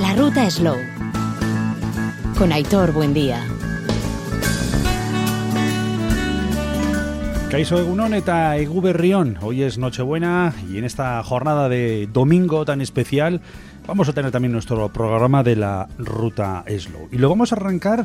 La ruta Slow. Con Aitor Buendía. Caiso Egunon eta Egu Berrión. Hoy es Nochebuena y en esta jornada de domingo tan especial vamos a tener también nuestro programa de la ruta Slow. Y lo vamos a arrancar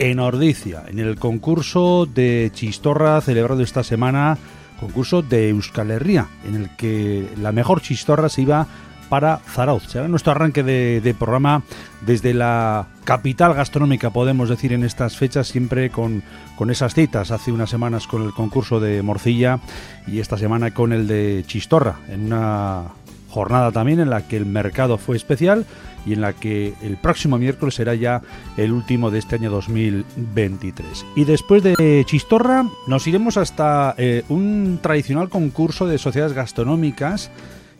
en Ordicia, en el concurso de Chistorra celebrado esta semana, concurso de Euskal Herria, en el que la mejor chistorra se iba para Zarauz. Será nuestro arranque de, de, programa desde la capital gastronómica, podemos decir, en estas fechas, siempre con, con esas citas. Hace unas semanas con el concurso de Morcilla y esta semana con el de Chistorra, en una jornada también en la que el mercado fue especial y en la que el próximo miércoles será ya el último de este año 2023. Y después de Chistorra nos iremos hasta eh, un tradicional concurso de sociedades gastronómicas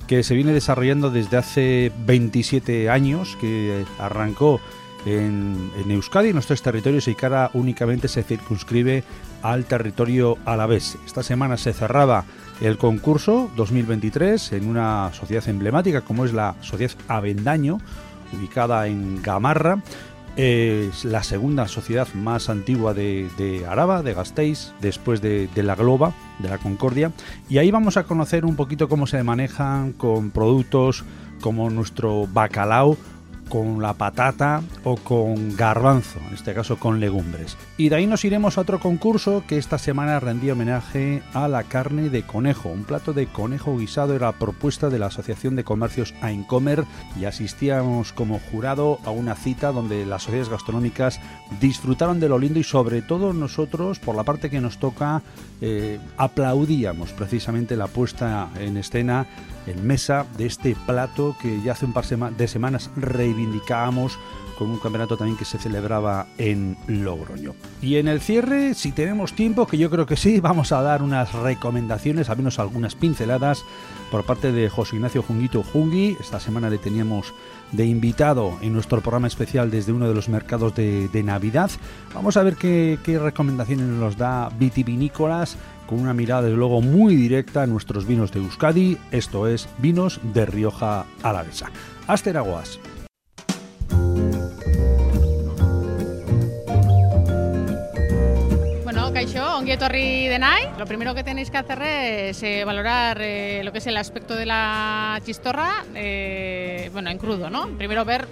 que se viene desarrollando desde hace 27 años, que arrancó en, en Euskadi, en nuestros territorios, y ahora únicamente se circunscribe al territorio alavés. Esta semana se cerraba el concurso 2023 en una sociedad emblemática como es la Sociedad Avendaño, ubicada en Gamarra. Es la segunda sociedad más antigua de, Araba, de Gasteiz, después de, de, la Globa, de la Concordia. Y ahí vamos a conocer un poquito cómo se manejan con productos como nuestro bacalao con la patata o con garbanzo, en este caso con legumbres. Y de ahí nos iremos a otro concurso que esta semana rendía homenaje a la carne de conejo. Un plato de conejo guisado era propuesta de la Asociación de Comercios Aincomer y asistíamos como jurado a una cita donde las sociedades gastronómicas disfrutaron de lo lindo y sobre todo nosotros, por la parte que nos toca, eh, aplaudíamos precisamente la puesta en escena en mesa de este plato que ya hace un par de semanas reivindicábamos con un campeonato también que se celebraba en Logroño. Y en el cierre, si tenemos tiempo, que yo creo que sí, vamos a dar unas recomendaciones, al menos algunas pinceladas, por parte de José Ignacio Junguito Jungui. Esta semana le teníamos de invitado en nuestro programa especial desde uno de los mercados de, Navidad. Vamos a ver qué, qué recomendaciones nos da vitivinícolas con una mirada desde luego muy directa a nuestros vinos de Euskadi, esto es vinos de Rioja Alavesa. Asteraguas. Bueno, Caixo, Onguietorri Denai. Lo primero que tenéis que hacer es eh, valorar eh, lo que es el aspecto de la chistorra, eh, bueno, en crudo, ¿no? Primero ver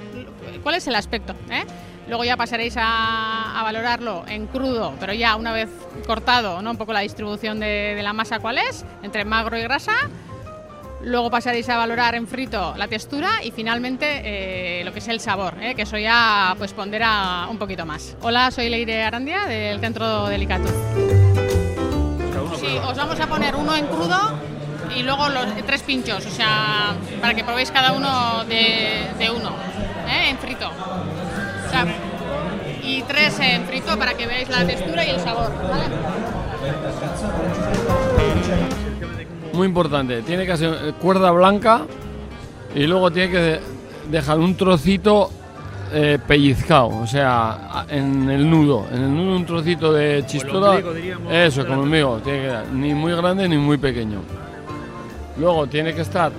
cuál es el aspecto, ¿eh? Luego ya pasaréis a, a, valorarlo en crudo, pero ya una vez cortado, ¿no? Un poco la distribución de, de, la masa cuál es, entre magro y grasa. Luego pasaréis a valorar en frito la textura y finalmente eh, lo que es el sabor, ¿eh? que eso ya pues pondera un poquito más. Hola, soy Leire Arandia del Centro Delicato. Sí, os vamos a poner uno en crudo y luego los tres pinchos, o sea, para que probéis cada uno de, uno, ¿eh? en frito. Y tres en frito para que veáis la textura y el sabor. ¿vale? Muy importante, tiene que ser cuerda blanca y luego tiene que dejar un trocito eh, pellizcado, o sea, en el nudo, en el nudo un trocito de chistora. Eso, como amigo, tiene que dar, ni muy grande ni muy pequeño. Luego tiene que estar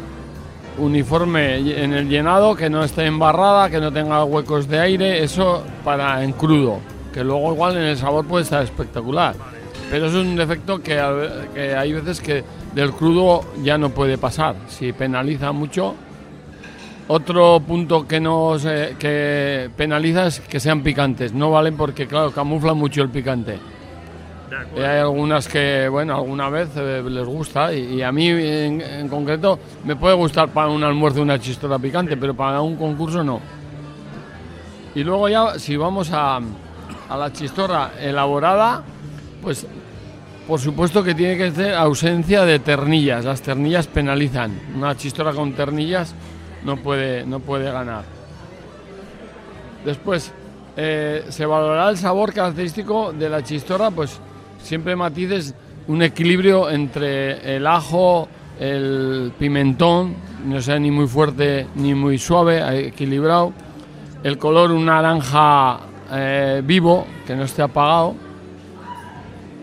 uniforme en el llenado, que no esté embarrada, que no tenga huecos de aire, eso para en crudo, que luego igual en el sabor puede estar espectacular. Pero es un defecto que, que hay veces que del crudo ya no puede pasar, si penaliza mucho. Otro punto que nos eh, que penaliza es que sean picantes, no valen porque claro, camuflan mucho el picante. Y hay algunas que, bueno, alguna vez eh, les gusta y, y a mí en, en, concreto me puede gustar para un almuerzo una chistora picante, pero para un concurso no. Y luego ya, si vamos a, a la chistorra elaborada, pues por supuesto que tiene que ser ausencia de ternillas. Las ternillas penalizan. Una chistora con ternillas no puede, no puede ganar. Después, eh, se valorará el sabor característico de la chistorra, pues siempre matices un equilibrio entre el ajo, el pimentón, no sea ni muy fuerte ni muy suave, equilibrado. El color un naranja eh, vivo, que no esté apagado.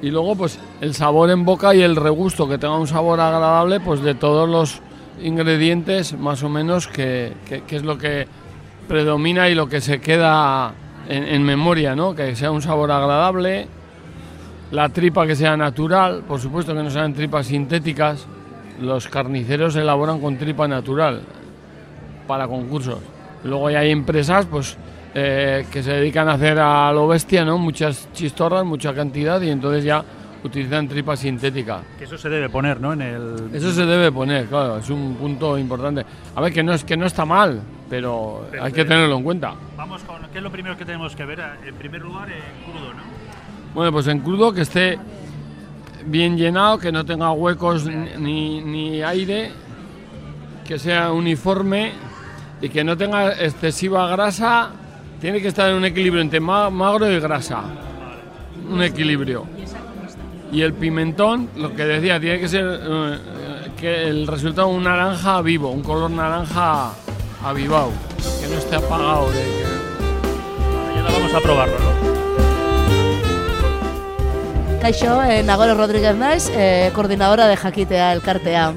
Y luego pues el sabor en boca y el regusto, que tenga un sabor agradable pues de todos los ingredientes más o menos que, que, es lo que predomina y lo que se queda en, en memoria, ¿no? Que sea un sabor agradable, la tripa que sea natural, por supuesto que no sean tripas sintéticas. Los carniceros elaboran con tripa natural para concursos. Luego ya hay empresas, pues eh, que se dedican a hacer a lo bestia, ¿no? Muchas chistorras, mucha cantidad y entonces ya utilizan tripa sintética. Que eso se debe poner, ¿no? En el... Eso se debe poner, claro, es un punto importante. A ver, que no es que no está mal, pero, hay que tenerlo en cuenta. Vamos con qué es lo primero que tenemos que ver. En primer lugar, en crudo, ¿no? Bueno, pues en crudo que esté bien llenado, que no tenga huecos ni, ni aire, que sea uniforme y que no tenga excesiva grasa tiene que estar en un equilibrio entre magro y grasa. Un equilibrio. Y el pimentón, lo que decía, tiene que ser eh, que el resultado un naranja vivo, un color naranja avivado, que no esté apagado. De ya lo vamos a probarlo, ¿no? Kaixo, eh, Nagoro Rodríguez Nais, eh, coordinadora de Jaquitea, el Cartea.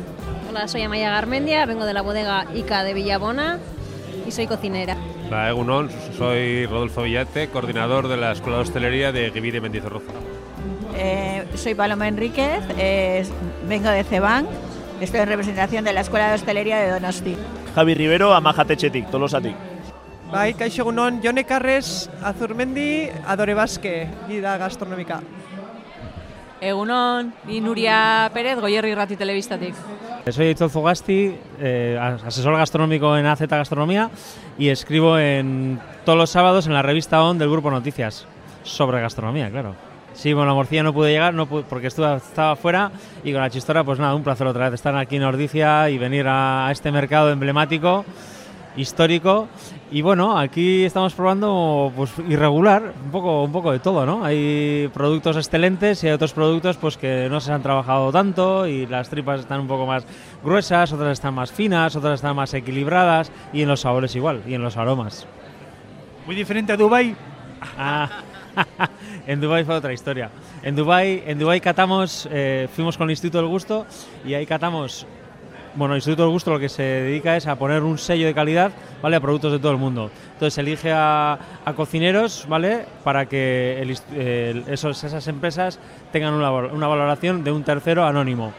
Hola, soy Amaya Garmendia, vengo de la bodega ICA de Villabona y soy cocinera. Hola, Egunon, soy Rodolfo Villate, coordinador de la Escuela de Hostelería de Giviri Mendizorroza. Eh, soy Paloma Enríquez, eh, vengo de Ceban, estoy en representación de la Escuela de Hostelería de Donosti. Javi Rivero, Amajatechetik, Tolosatik. Bai, kaixo egunon, Jone Carres, Azurmendi, Adore Baske, gida gastronómica. Egunon, y Nuria Pérez, Goyerri Rati Televistatik. Soy Héctor Fogasti, eh, asesor gastronómico en AZ Gastronomía y escribo en todos los sábados en la revista ON del Grupo Noticias sobre gastronomía, claro. Sí, bueno, la morcilla no pude llegar no pude, porque estuve, estaba fuera y con la chistora, pues nada, un placer otra vez estar aquí en Ordicia y venir a, a este mercado emblemático, histórico y bueno, aquí estamos probando pues irregular, un poco, un poco de todo, ¿no? Hay productos excelentes y hay otros productos pues que no se han trabajado tanto y las tripas están un poco más gruesas, otras están más finas, otras están más equilibradas y en los sabores igual y en los aromas. Muy diferente a Dubai. Ah, en Dubai fue otra historia. En Dubai, en Dubai catamos, eh, fuimos con el Instituto del Gusto y ahí catamos bueno, el Instituto del Gusto lo que se dedica es a poner un sello de calidad ¿vale? a productos de todo el mundo. Entonces elige a, cocineros ¿vale? para que esos, esas empresas tengan una, valoración de un tercero anónimo.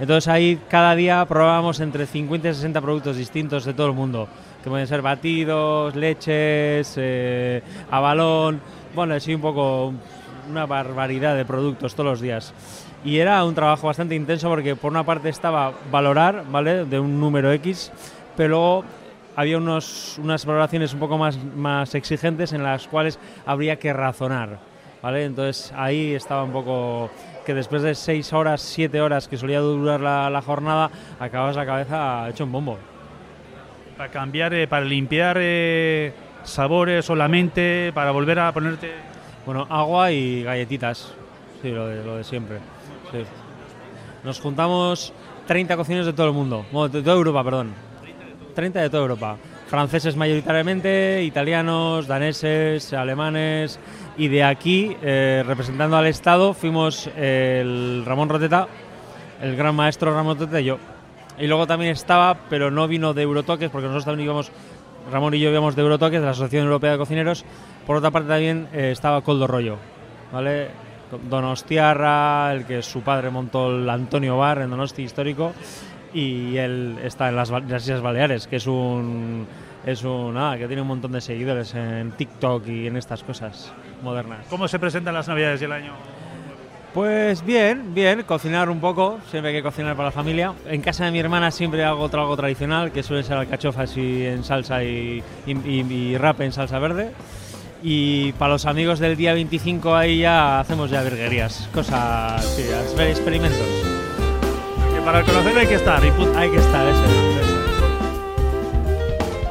Entonces ahí cada día probamos entre 50 y 60 productos distintos de todo el mundo, que pueden ser batidos, leches, eh, a balón, bueno, así un poco una barbaridad de productos todos los días y era un trabajo bastante intenso porque por una parte estaba valorar, ¿vale? De un número X, pero luego había unos, unas valoraciones un poco más, más exigentes en las cuales habría que razonar, ¿vale? Entonces ahí estaba un poco que después de seis horas, siete horas que solía durar la, la jornada, acabas la cabeza hecho un bombo. Para cambiar, eh, para limpiar eh, sabores solamente, para volver a ponerte... Bueno, agua y galletitas, sí, lo de, lo de siempre. Nos juntamos 30 cocineros de todo el mundo, de toda Europa, perdón. 30 de toda Europa. Franceses mayoritariamente, italianos, daneses, alemanes. Y de aquí, eh, representando al Estado, fuimos el Ramón Roteta, el gran maestro Ramón Roteta y yo. Y luego también estaba, pero no vino de Eurotoques, porque nosotros también íbamos, Ramón y yo íbamos de Eurotoques, de la Asociación Europea de Cocineros. Por otra parte también eh, estaba Coldo Rollo, ¿vale? Donostiarra, el que su padre montó el Antonio Bar en Donosti histórico y él está en las, las Islas Baleares, que es un es un ah, que tiene un montón de seguidores en TikTok y en estas cosas modernas. ¿Cómo se presentan las Navidades y el año? Pues bien, bien, cocinar un poco, siempre hay que cocinar para la familia. En casa de mi hermana siempre hago otro algo tradicional, que suele ser alcachofas y en salsa y, y, y, y rap en salsa verde y para los amigos del día 25 ahí ya hacemos ya virguerías, cosas, sí, experimentos. Que para el conocer hay que estar, y hay que estar, eso, eso.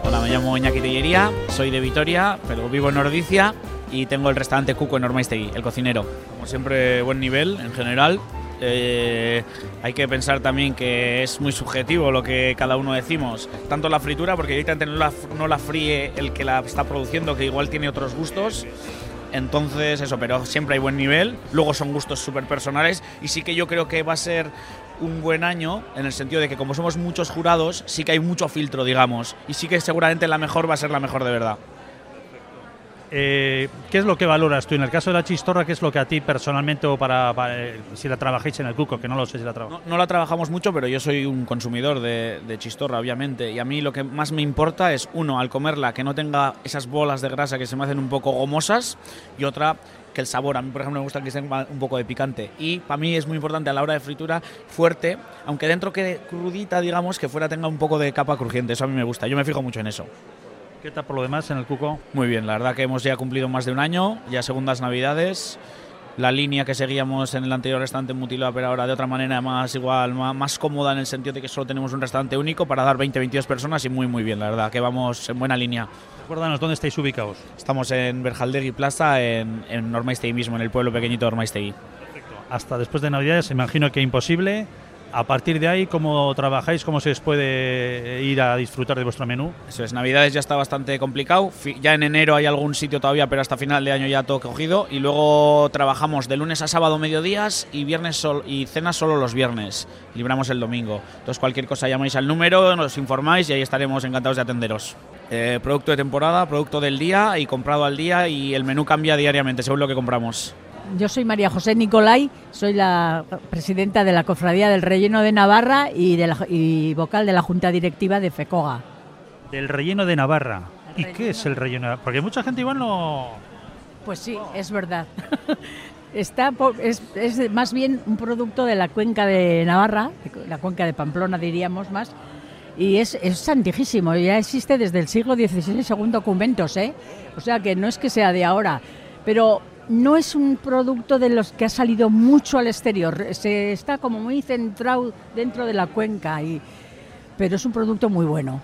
Hola, me llamo Iñaki Tellería, soy de Vitoria, pero vivo en Nordicia y tengo el restaurante Cuco en Ormaistegui, el cocinero. Como siempre, buen nivel en general, eh, hay que pensar también que es muy subjetivo lo que cada uno decimos. Tanto la fritura, porque directamente no la, no la fríe el que la está produciendo, que igual tiene otros gustos. Entonces, eso, pero siempre hay buen nivel. Luego son gustos súper personales y sí que yo creo que va a ser un buen año en el sentido de que como somos muchos jurados, sí que hay mucho filtro, digamos, y sí que seguramente la mejor va a ser la mejor de verdad. Eh, ¿Qué es lo que valoras tú? En el caso de la chistorra, ¿qué es lo que a ti personalmente o para, para, eh, si la trabajáis en el cuco? Que no lo sé si la. No, no la trabajamos mucho, pero yo soy un consumidor de, de chistorra, obviamente. Y a mí lo que más me importa es, uno, al comerla, que no tenga esas bolas de grasa que se me hacen un poco gomosas. Y otra, que el sabor. A mí, por ejemplo, me gusta que tenga un poco de picante. Y para mí es muy importante a la hora de fritura fuerte, aunque dentro quede crudita, digamos, que fuera tenga un poco de capa crujiente. Eso a mí me gusta. Yo me fijo mucho en eso. ¿Qué tal por lo demás en el cuco? Muy bien, la verdad que hemos ya cumplido más de un año, ya segundas navidades. La línea que seguíamos en el anterior restaurante Mutiló, pero ahora de otra manera más igual, más, más cómoda en el sentido de que solo tenemos un restaurante único para dar 20-22 personas y muy muy bien, la verdad, que vamos en buena línea. Recuérdanos, ¿dónde estáis ubicados? Estamos en Berjaldegui Plaza, en, en Normaistegui mismo, en el pueblo pequeñito de Normaistegui. Perfecto. Hasta después de Navidades, imagino que imposible. A partir de ahí, ¿cómo trabajáis? ¿Cómo se os puede ir a disfrutar de vuestro menú? Eso es, Navidades ya está bastante complicado. Ya en enero hay algún sitio todavía, pero hasta final de año ya todo cogido. Y luego trabajamos de lunes a sábado mediodías y viernes sol y cenas solo los viernes. Libramos el domingo. Entonces cualquier cosa llamáis al número, nos informáis y ahí estaremos encantados de atenderos. Eh, producto de temporada, producto del día y comprado al día y el menú cambia diariamente según lo que compramos. Yo soy María José Nicolai, soy la presidenta de la Cofradía del Relleno de Navarra y, de la, y vocal de la Junta Directiva de FECOGA. Del Relleno de Navarra. ¿Y qué es el Relleno? Porque mucha gente igual no... Pues sí, es verdad. Está es, es, más bien un producto de la cuenca de Navarra, la cuenca de Pamplona diríamos más, y es, es ya existe desde el siglo XVI según documentos, ¿eh? o sea que no es que sea de ahora, pero no es un producto de los que ha salido mucho al exterior, se está como muy centrado dentro de la cuenca, y, pero es un producto muy bueno,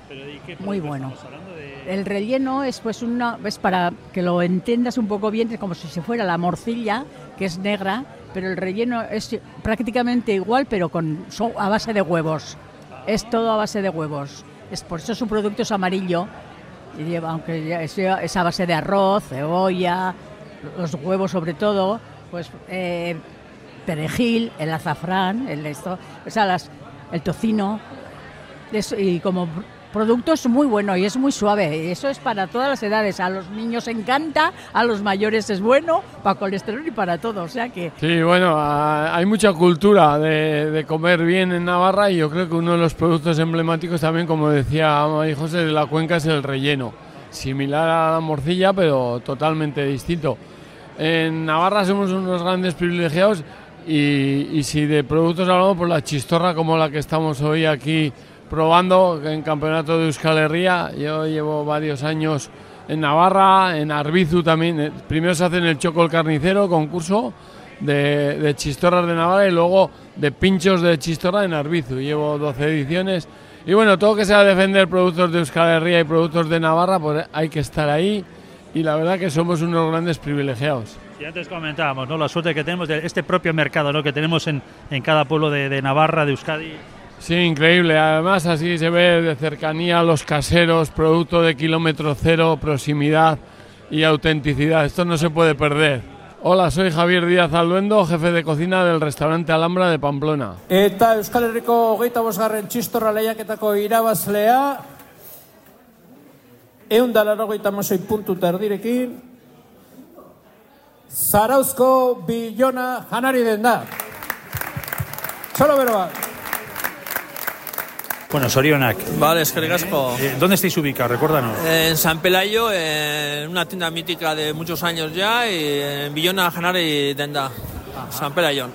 muy bueno. De... El relleno es pues una, es para que lo entiendas un poco bien, es como si se fuera la morcilla, que es negra, pero el relleno es prácticamente igual, pero con a base de huevos. Es todo a base de huevos. Es por eso su producto es amarillo, y lleva, aunque es, es a base de arroz, cebolla, los huevos sobre todo, pues eh, perejil, el azafrán, el esto, o sea, las, el tocino, y como producto es muy bueno y es muy suave. Eso es para todas las edades. A los niños encanta, a los mayores es bueno, para colesterol y para todo. O sea que. Sí, bueno, hay mucha cultura de, de, comer bien en Navarra y yo creo que uno de los productos emblemáticos también, como decía María José de la Cuenca, es el relleno. Similar a la morcilla, pero totalmente distinto. En Navarra somos unos grandes privilegiados y, si de productos hablamos, por la chistorra como la que estamos hoy aquí probando en campeonato de Euskal Herria. Yo llevo varios años en Navarra, en Arbizu también. Primero se hace en el Choco el Carnicero, concurso de, de chistorras de Navarra y luego de pinchos de chistorra en Arbizu. Llevo 12 ediciones. Y bueno, todo que sea defender productos de Euskal Herria y productos de Navarra, pues hay que estar ahí. Y la verdad que somos unos grandes privilegiados. Y antes comentábamos, ¿no? La suerte que tenemos de este propio mercado, ¿no? Que tenemos en, en cada pueblo de, de Navarra, de Euskadi. Sí, increíble. Además, así se ve de cercanía a los caseros, producto de kilómetro cero, proximidad y autenticidad. Esto no se puede perder. Hola, soy Javier Díaz Alduendo, jefe de cocina del restaurante Alhambra de Pamplona. Eta Euskal Herriko hogeita bosgarren txistorra lehiaketako irabazlea eun da larogeita masoi puntu terdirekin Zarauzko bilona janari den da. Solo bero bat. Bueno, Sorionak. Vale, es que casco. Eh, ¿Dónde estáis ubicados? Recuérdanos. En San Pelayo, en una tienda mítica de muchos años ya, y en Villona, Janari, Denda. Ajá. San Pelayo.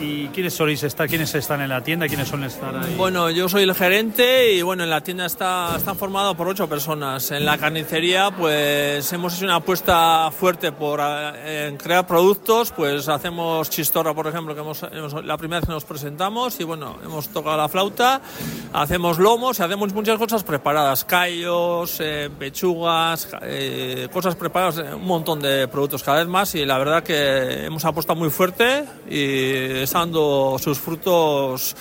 ¿Y quiénes soléis estar? ¿Quiénes están en la tienda? ¿Quiénes suelen estar ahí? Bueno, yo soy el gerente y bueno, en la tienda está, están formados por ocho personas. En la carnicería, pues hemos hecho una apuesta fuerte por eh, crear productos. Pues hacemos chistorra, por ejemplo, que hemos, hemos, la primera vez que nos presentamos y bueno, hemos tocado la flauta. Hacemos lomos y hacemos muchas cosas preparadas: callos, eh, pechugas, eh, cosas preparadas, un montón de productos cada vez más. Y la verdad que hemos apostado muy fuerte y dando sus frutos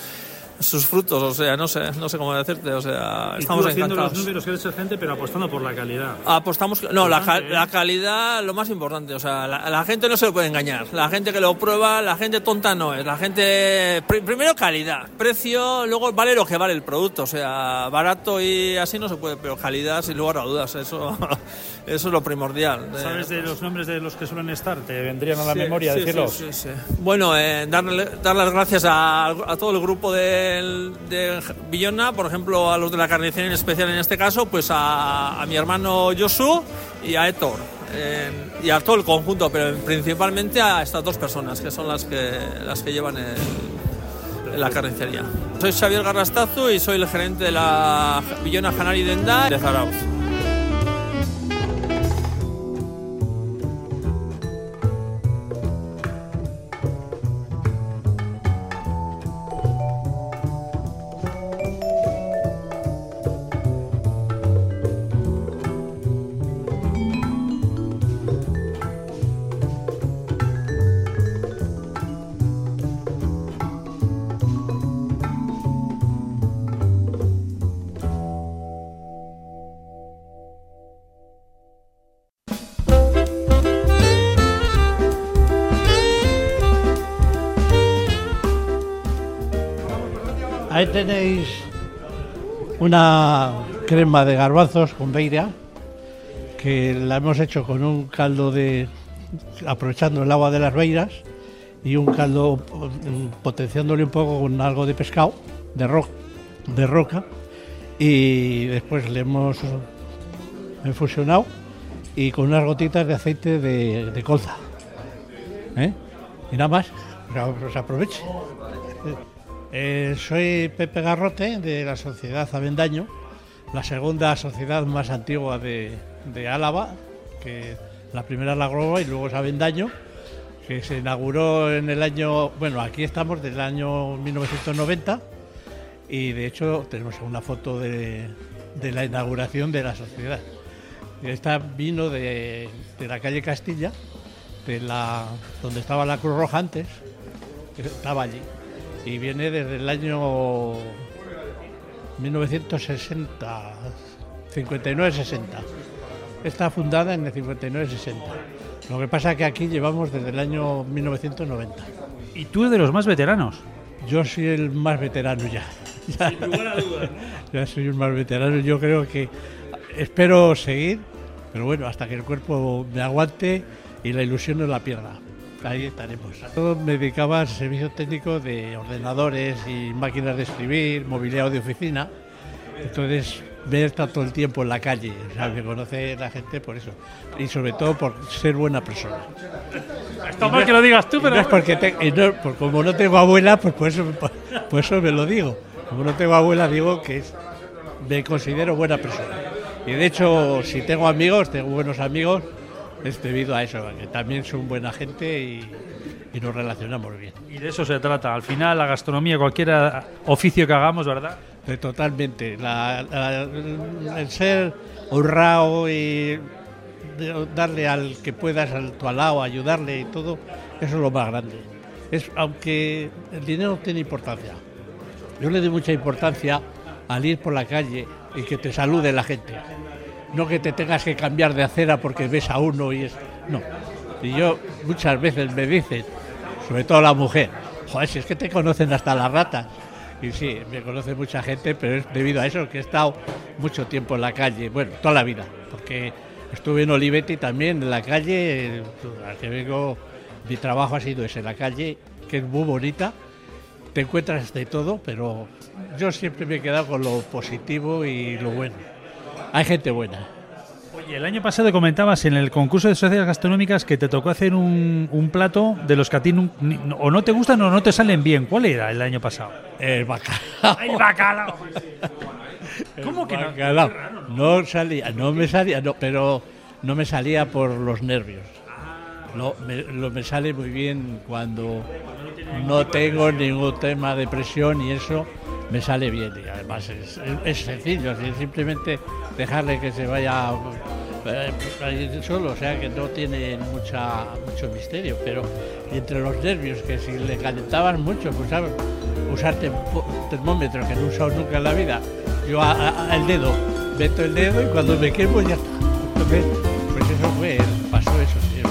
sus frutos, o sea, no sé, no sé cómo decirte, o sea, Y estamos tú haciendo encantados. los números que eres gente, pero apostando por la calidad. Apostamos, no, la, ca- Importante, ¿eh? la calidad, lo más importante, o sea, la, la gente no se lo puede engañar, la gente que lo prueba, la gente tonta no es, la gente, pri- primero calidad, precio, luego vale lo que vale el producto, o sea, barato y así no se puede, pero calidad sin lugar a dudas, eso, eso es lo primordial. ¿Sabes de los nombres de los que suelen estar? ¿Te vendrían a la Sí, memoria sí, decirlos? sí, sí, sí. Bueno, eh, darle, dar las gracias a, a todo el grupo del- de, Villona, por ejemplo, a los de la carnicería en especial en este caso, pues a, a mi hermano Josu y a Héctor. eh, y a todo el conjunto, pero principalmente a estas dos personas, que son las que, las que llevan el- la carnicería. Soy Xavier Garrastazu y soy el gerente de la Villona Janari Denda de Zarauz. Tenéis una crema de garbanzos con beira que la hemos hecho con un caldo de aprovechando el agua de las beiras y un caldo mm, potenciándole un poco con algo de pescado de, ro- de roca y después le hemos infusionado y con unas gotitas de aceite de, de colza ¿eh? y nada más os aproveche Eh, soy Pepe Garrote de la Sociedad Avendaño, la segunda sociedad más antigua de, Álava, que la primera es la Groba y luego es Avendaño, que se inauguró en el año, bueno, aquí estamos del año 1990 y de hecho tenemos una foto de, la inauguración de la sociedad. Esta vino de, de la calle Castilla, de la, donde estaba la Cruz Roja antes, estaba allí y viene desde el año 1960, 59-60. Está fundada en el 59-60. Lo que pasa es que aquí llevamos desde el año 1990. ¿Y tú eres de los más veteranos? Yo soy el más veterano ya. Ya, ya soy el más veterano. Yo creo que espero seguir, pero bueno, hasta que el cuerpo me aguante y la ilusión no la pierda. Ahí estaremos. Yo me dedicaba al servicio técnico de ordenadores y máquinas de escribir, mobiliario de oficina. Entonces, ver estar todo el tiempo en la calle. O sea, me conoce la gente por eso. Y sobre todo por ser buena persona. Está mal no que lo digas tú, pero... No es porque te- no- por- como no tengo abuela, pues por eso, por eso me lo digo. Como no tengo abuela, digo que es- me considero buena persona. Y de hecho, si tengo amigos, tengo buenos amigos, es debido a eso, que también son buena gente y, y nos relacionamos bien. Y de eso se trata. Al final, la gastronomía, cualquier ah, oficio que hagamos, ¿verdad? De totalmente. La- la- el ser honrado y darle al que puedas al tu al lado, ayudarle y todo, eso es lo más grande. Es, aunque el dinero tiene importancia. Yo le doy mucha importancia al ir por la calle y que te salude la gente. No que te tengas que cambiar de acera porque ves a uno y es. No. Y yo muchas veces me dicen, sobre todo la mujer, joder, si es que te conocen hasta las ratas. Y sí, me conoce mucha gente, pero es debido a eso que he estado mucho tiempo en la calle, bueno, toda la vida, porque estuve en Olivetti también, en la calle, al que vengo, mi trabajo ha sido ese, en la calle, que es muy bonita, te encuentras de todo, pero yo siempre me he quedado con lo positivo y lo bueno. Hay gente buena. Oye, el año pasado comentabas en el concurso de sociedades gastronómicas que te tocó hacer un, un plato de los que a ti ni- no- o no te gustan o no te salen bien. ¿Cuál era el año pasado? El bacalao. ¡El bacalao! ¿Cómo que no? Bacalao. No salía, no me salía, no, pero no me salía por los nervios. No, me, lo, me sale muy bien cuando no tengo ningún tema de presión y eso me sale bien. Y además es, sencillo, es simplemente dejarle que se vaya eh, solo, o sea que no tiene mucha, mucho misterio. Pero entre los nervios, que si le calentaban mucho, pues sabes, usar termómetro, que no he usado nunca en la vida. Yo a- al dedo, meto el dedo y cuando me quemo ya está. Pues eso fue, pasó eso, tío,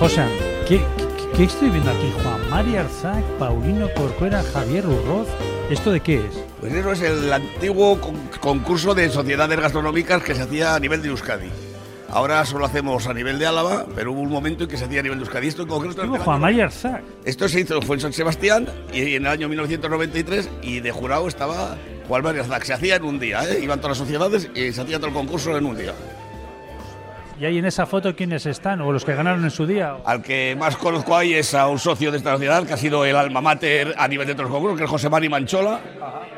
José, ¿qué, qué- qué estoy viendo aquí? Juan María Arzac, Paulino Corcuera, Javier Urroz. ¿Esto de qué es? Pues eso es el antiguo con- concurso de sociedades gastronómicas que se hacía a nivel de Euskadi. Ahora solo hacemos a nivel de Álava, pero hubo un momento en que se hacía a nivel de Euskadi. Esto en concreto Digo, Juan María Arzac. Esto se hizo, fue en San Sebastián y en el año 1993 y de jurado estaba Juan María Arzac. Se hacía en un día, ¿eh? iban todas las sociedades y se hacía todo el concurso en un día. ¿Y ahí en esa foto quiénes están? ¿O los que ganaron en su día? Al que más conozco ahí es a un socio de esta sociedad que ha sido el alma mater a nivel de los concursos, que es José Mari Manchola.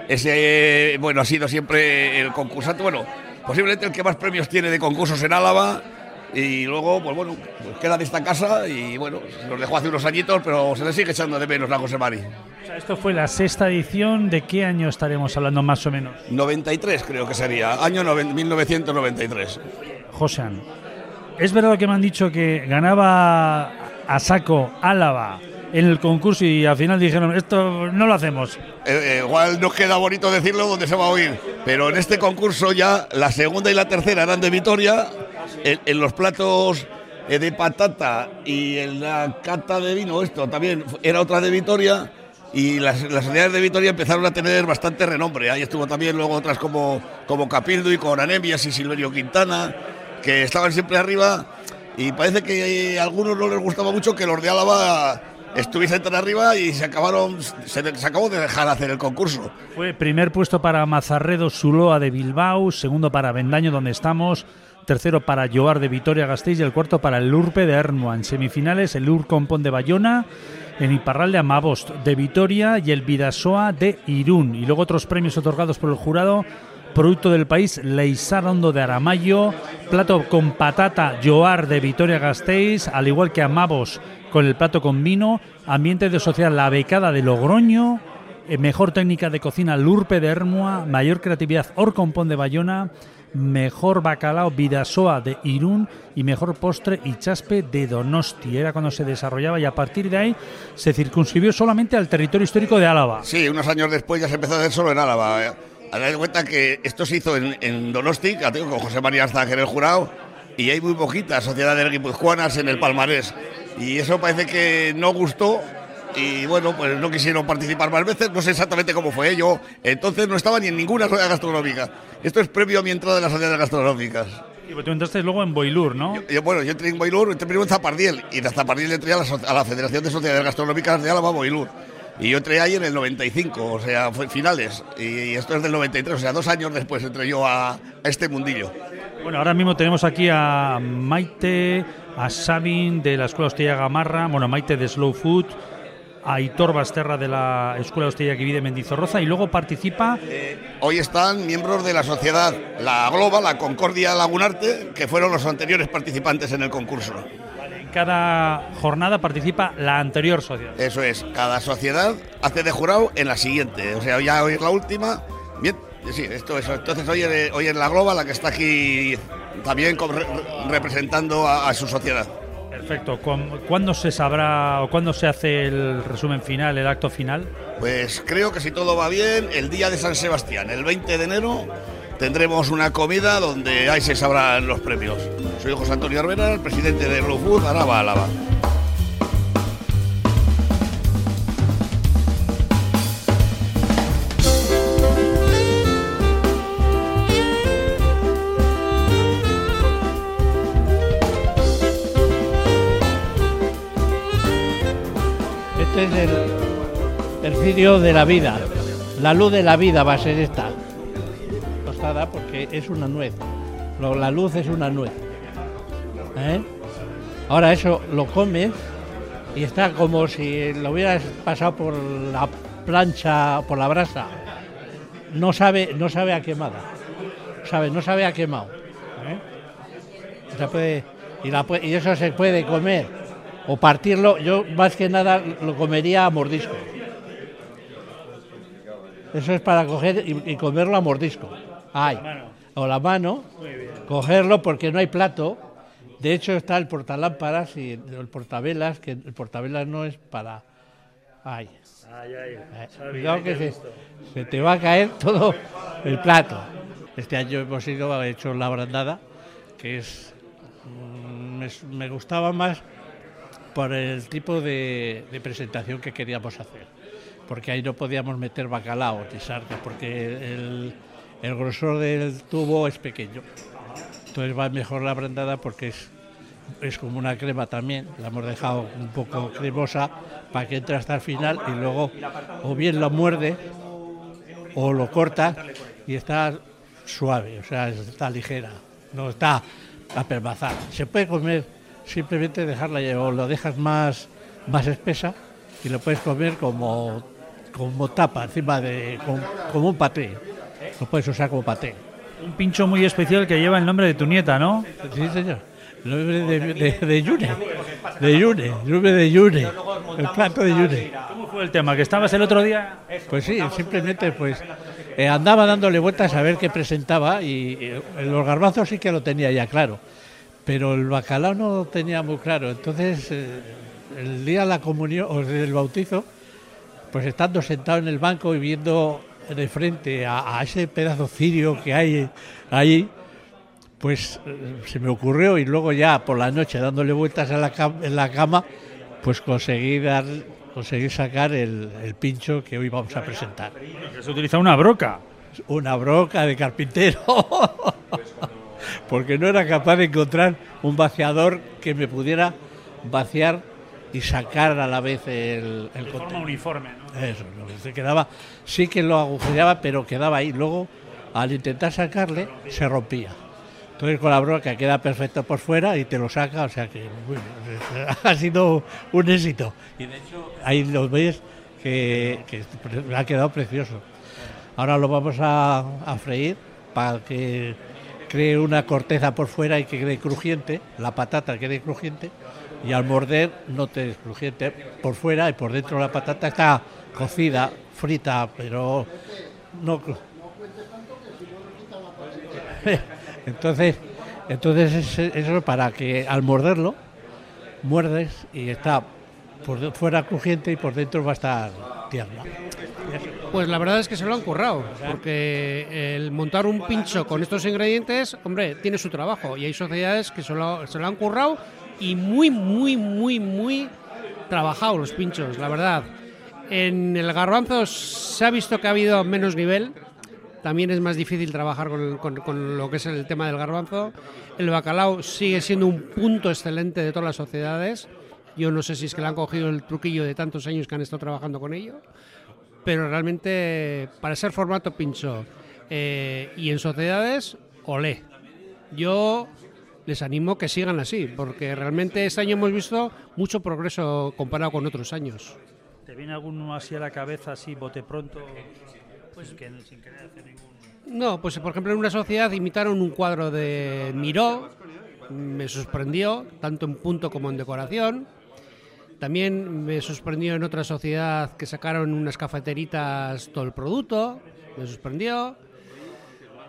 Ese, bueno, ha sido siempre el concursante, bueno, posiblemente el que más premios tiene de concursos en Álava. Y luego, pues bueno, pues queda de esta casa y bueno, nos dejó hace unos añitos, pero se le sigue echando de menos a José Mari. O sea, esto fue la sexta edición. ¿De qué año estaremos hablando más o menos? 93 creo que sería, año noven- 1993. Josean, ¿es verdad que me han dicho que ganaba a saco Álava en el concurso y al final dijeron, esto no lo hacemos? Eh, eh, igual nos queda bonito decirlo donde se va a oír, pero en este concurso ya la segunda y la tercera eran de Vitoria, en, los platos eh, de patata y en la cata de vino, esto también era otra de Vitoria, y las, las sociedades de Vitoria empezaron a tener bastante renombre. Ahí estuvo también luego otras como, como Capildo y con Anemias y Silverio Quintana, que estaban siempre arriba, y parece que a algunos no les gustaba mucho que los de Álava estuviesen tan arriba y se acabaron se, se acabó de dejar hacer el concurso. Fue primer puesto para Mazarredo Zuloa de Bilbao, segundo para Vendaño, donde estamos, tercero para Joar de Vitoria-Gasteiz y el cuarto para el Urpe de Ermua. En semifinales, el Urcompón de Bayona, en Iparral de Amabost de Vitoria y el Vidasoa de Irún. Y luego otros premios otorgados por el jurado. Producto del país, Leisar Hondo de Aramayo, plato con patata Joar de Vitoria-Gasteiz, al igual que Amabos con el plato con vino, ambiente de sociedad La Becada de Logroño, eh, mejor técnica de cocina Lurpe de Ermua, mayor creatividad Orcompón de Bayona, mejor bacalao Vidasoa de Irún y mejor postre Ichaspe de Donosti. Era cuando se desarrollaba y a partir de ahí se circunscribió solamente al territorio histórico de Álava. Sí, unos años después ya se empezó a hacer solo en Álava. Eh. A dar cuenta que esto se hizo en, en Donosti, con José María Arzac en el jurado, y hay muy poquitas sociedades guipuzcoanas en el palmarés. Y eso parece que no gustó y bueno, pues no quisieron participar más veces, no sé exactamente cómo fue. Yo entonces no estaba ni en ninguna sociedad gastronómica. Esto es previo a mi entrada en las sociedades gastronómicas. Y tú entraste luego en Boilur, ¿no? Yo, bueno, yo entré en Boilur, entré primero en Zapardiel y de Zapardiel entré a la, a la Federación de Sociedades Gastronómicas de Álava, Boilur. Y yo entré ahí en el 95, o sea, fue finales. Y, esto es del 93, o sea, dos años después entré yo a, a este mundillo. Bueno, ahora mismo tenemos aquí a Maite, a Sabin de la Escuela Hostilla Gamarra, bueno, Maite de Slow Food, a Hitor Basterra de la Escuela Hostilla que vive en Mendizorroza y luego participa Hoy están miembros de la sociedad La Globa, la Concordia Lagunarte, que fueron los anteriores participantes en el concurso. Cada jornada participa la anterior sociedad. Eso es, cada sociedad hace de jurado en la siguiente. O sea, ya hoy es la última. Bien, sí, esto es. Entonces hoy, es- hoy es la Globa la que está aquí también con- re- representando a, a su sociedad. Perfecto. ¿Cuán- ¿Cuándo se sabrá o cuándo se hace el resumen final, el acto final? Pues creo que si todo va bien, el día de San Sebastián, el 20 de enero, tendremos una comida donde ahí se sabrán los premios. Soy José Antonio Arbera, el presidente de Blue Food, Araba, Álava. Este es el, el vídeo de la vida. La luz de la vida va a ser esta. Tostada porque es una nuez. La luz es una nuez. ¿Eh? Ahora eso lo comes y está como si lo hubieras pasado por la plancha, por la brasa. No sabe, no sabe a quemada. Sabe, no sabe a quemado. ¿eh? Se puede- y, eso se puede comer o partirlo. Yo más que nada lo comería a mordisco. Eso es para coger y comerlo a mordisco. Ay, o la mano, cogerlo porque no hay plato De hecho está el portalámparas y el, el portavelas, que el portavelas no es para... Ay, eh, cuidado que se, se te va a caer todo el plato. Este año hemos ido, hecho la brandada, que es... mm, Me, me gustaba más por el tipo de, de presentación que queríamos hacer. Porque ahí no podíamos meter bacalao ni sarda, porque el, el grosor del tubo es pequeño. Entonces va mejor la brandada porque es, es como una crema también. La hemos dejado un poco cremosa para que entre hasta el final y luego o bien lo muerde o lo corta y está suave, o sea, está ligera, no está apelmazada. Se puede comer, simplemente dejarla o lo dejas más, más espesa y lo puedes comer como, como tapa, encima de, como, como un paté. Lo puedes usar como paté. Un pincho muy especial que lleva el nombre de tu nieta, ¿no? Sí, señor. El nombre de, de, de Yune. De Yune, el nombre de Yune. El plato de Yune. ¿Cómo fue el tema? ¿Que estabas el otro día? Pues sí, simplemente pues eh, andaba dándole vueltas a ver qué presentaba y eh, los garbanzos sí que lo tenía ya claro, pero el bacalao no lo tenía muy claro. Entonces, eh, el día de la comunión o del bautizo, pues estando sentado en el banco y viendo de frente a, a ese pedazo cirio que hay ahí, pues eh, se me ocurrió y luego ya por la noche dándole vueltas a la cam- en la cama, pues conseguí dar, conseguí sacar el, el pincho que hoy vamos a presentar. Se utiliza una broca. Una broca de carpintero. Porque no era capaz de encontrar un vaciador que me pudiera vaciar y sacar a la vez el, el De forma contenedor. uniforme, ¿no? Eso, no, se quedaba, sí que lo agujereaba, pero quedaba ahí. Luego, al intentar sacarle, se rompía. Entonces con la broca queda perfecto por fuera y te lo saca, o sea que bueno, ha sido un éxito. Y de hecho, ahí lo ves que, que ha quedado precioso. Ahora lo vamos a, a freír para que cree una corteza por fuera y que quede crujiente, la patata quede crujiente y al morder no te es crujiente por fuera y por dentro la patata está cocida, frita, pero no entonces, entonces es- eso para que al morderlo muerdes y está por fuera crujiente y por dentro va a estar tierna. Pues la verdad es que se lo han currado, porque el montar un pincho con estos ingredientes, hombre, tiene su trabajo y hay sociedades que se lo, se lo han currado y muy, muy, muy, muy trabajado los pinchos, la verdad. En el garbanzo se ha visto que ha habido menos nivel, también es más difícil trabajar con, con- con lo que es el tema del garbanzo. El bacalao sigue siendo un punto excelente de todas las sociedades. Yo no sé si es que le han cogido el truquillo de tantos años que han estado trabajando con ello, pero realmente para ser formato pincho eh, y en sociedades, olé. Yo les animo que sigan así, porque realmente este año hemos visto mucho progreso comparado con otros años. ¿Te viene alguno así a la cabeza, así, bote pronto? Pues que sin querer hacer ningún... No, pues por ejemplo en una sociedad imitaron un cuadro de Miró, me sorprendió, tanto en punto como en decoración. También me sorprendió en otra sociedad que sacaron unas cafeteritas todo el producto, me sorprendió.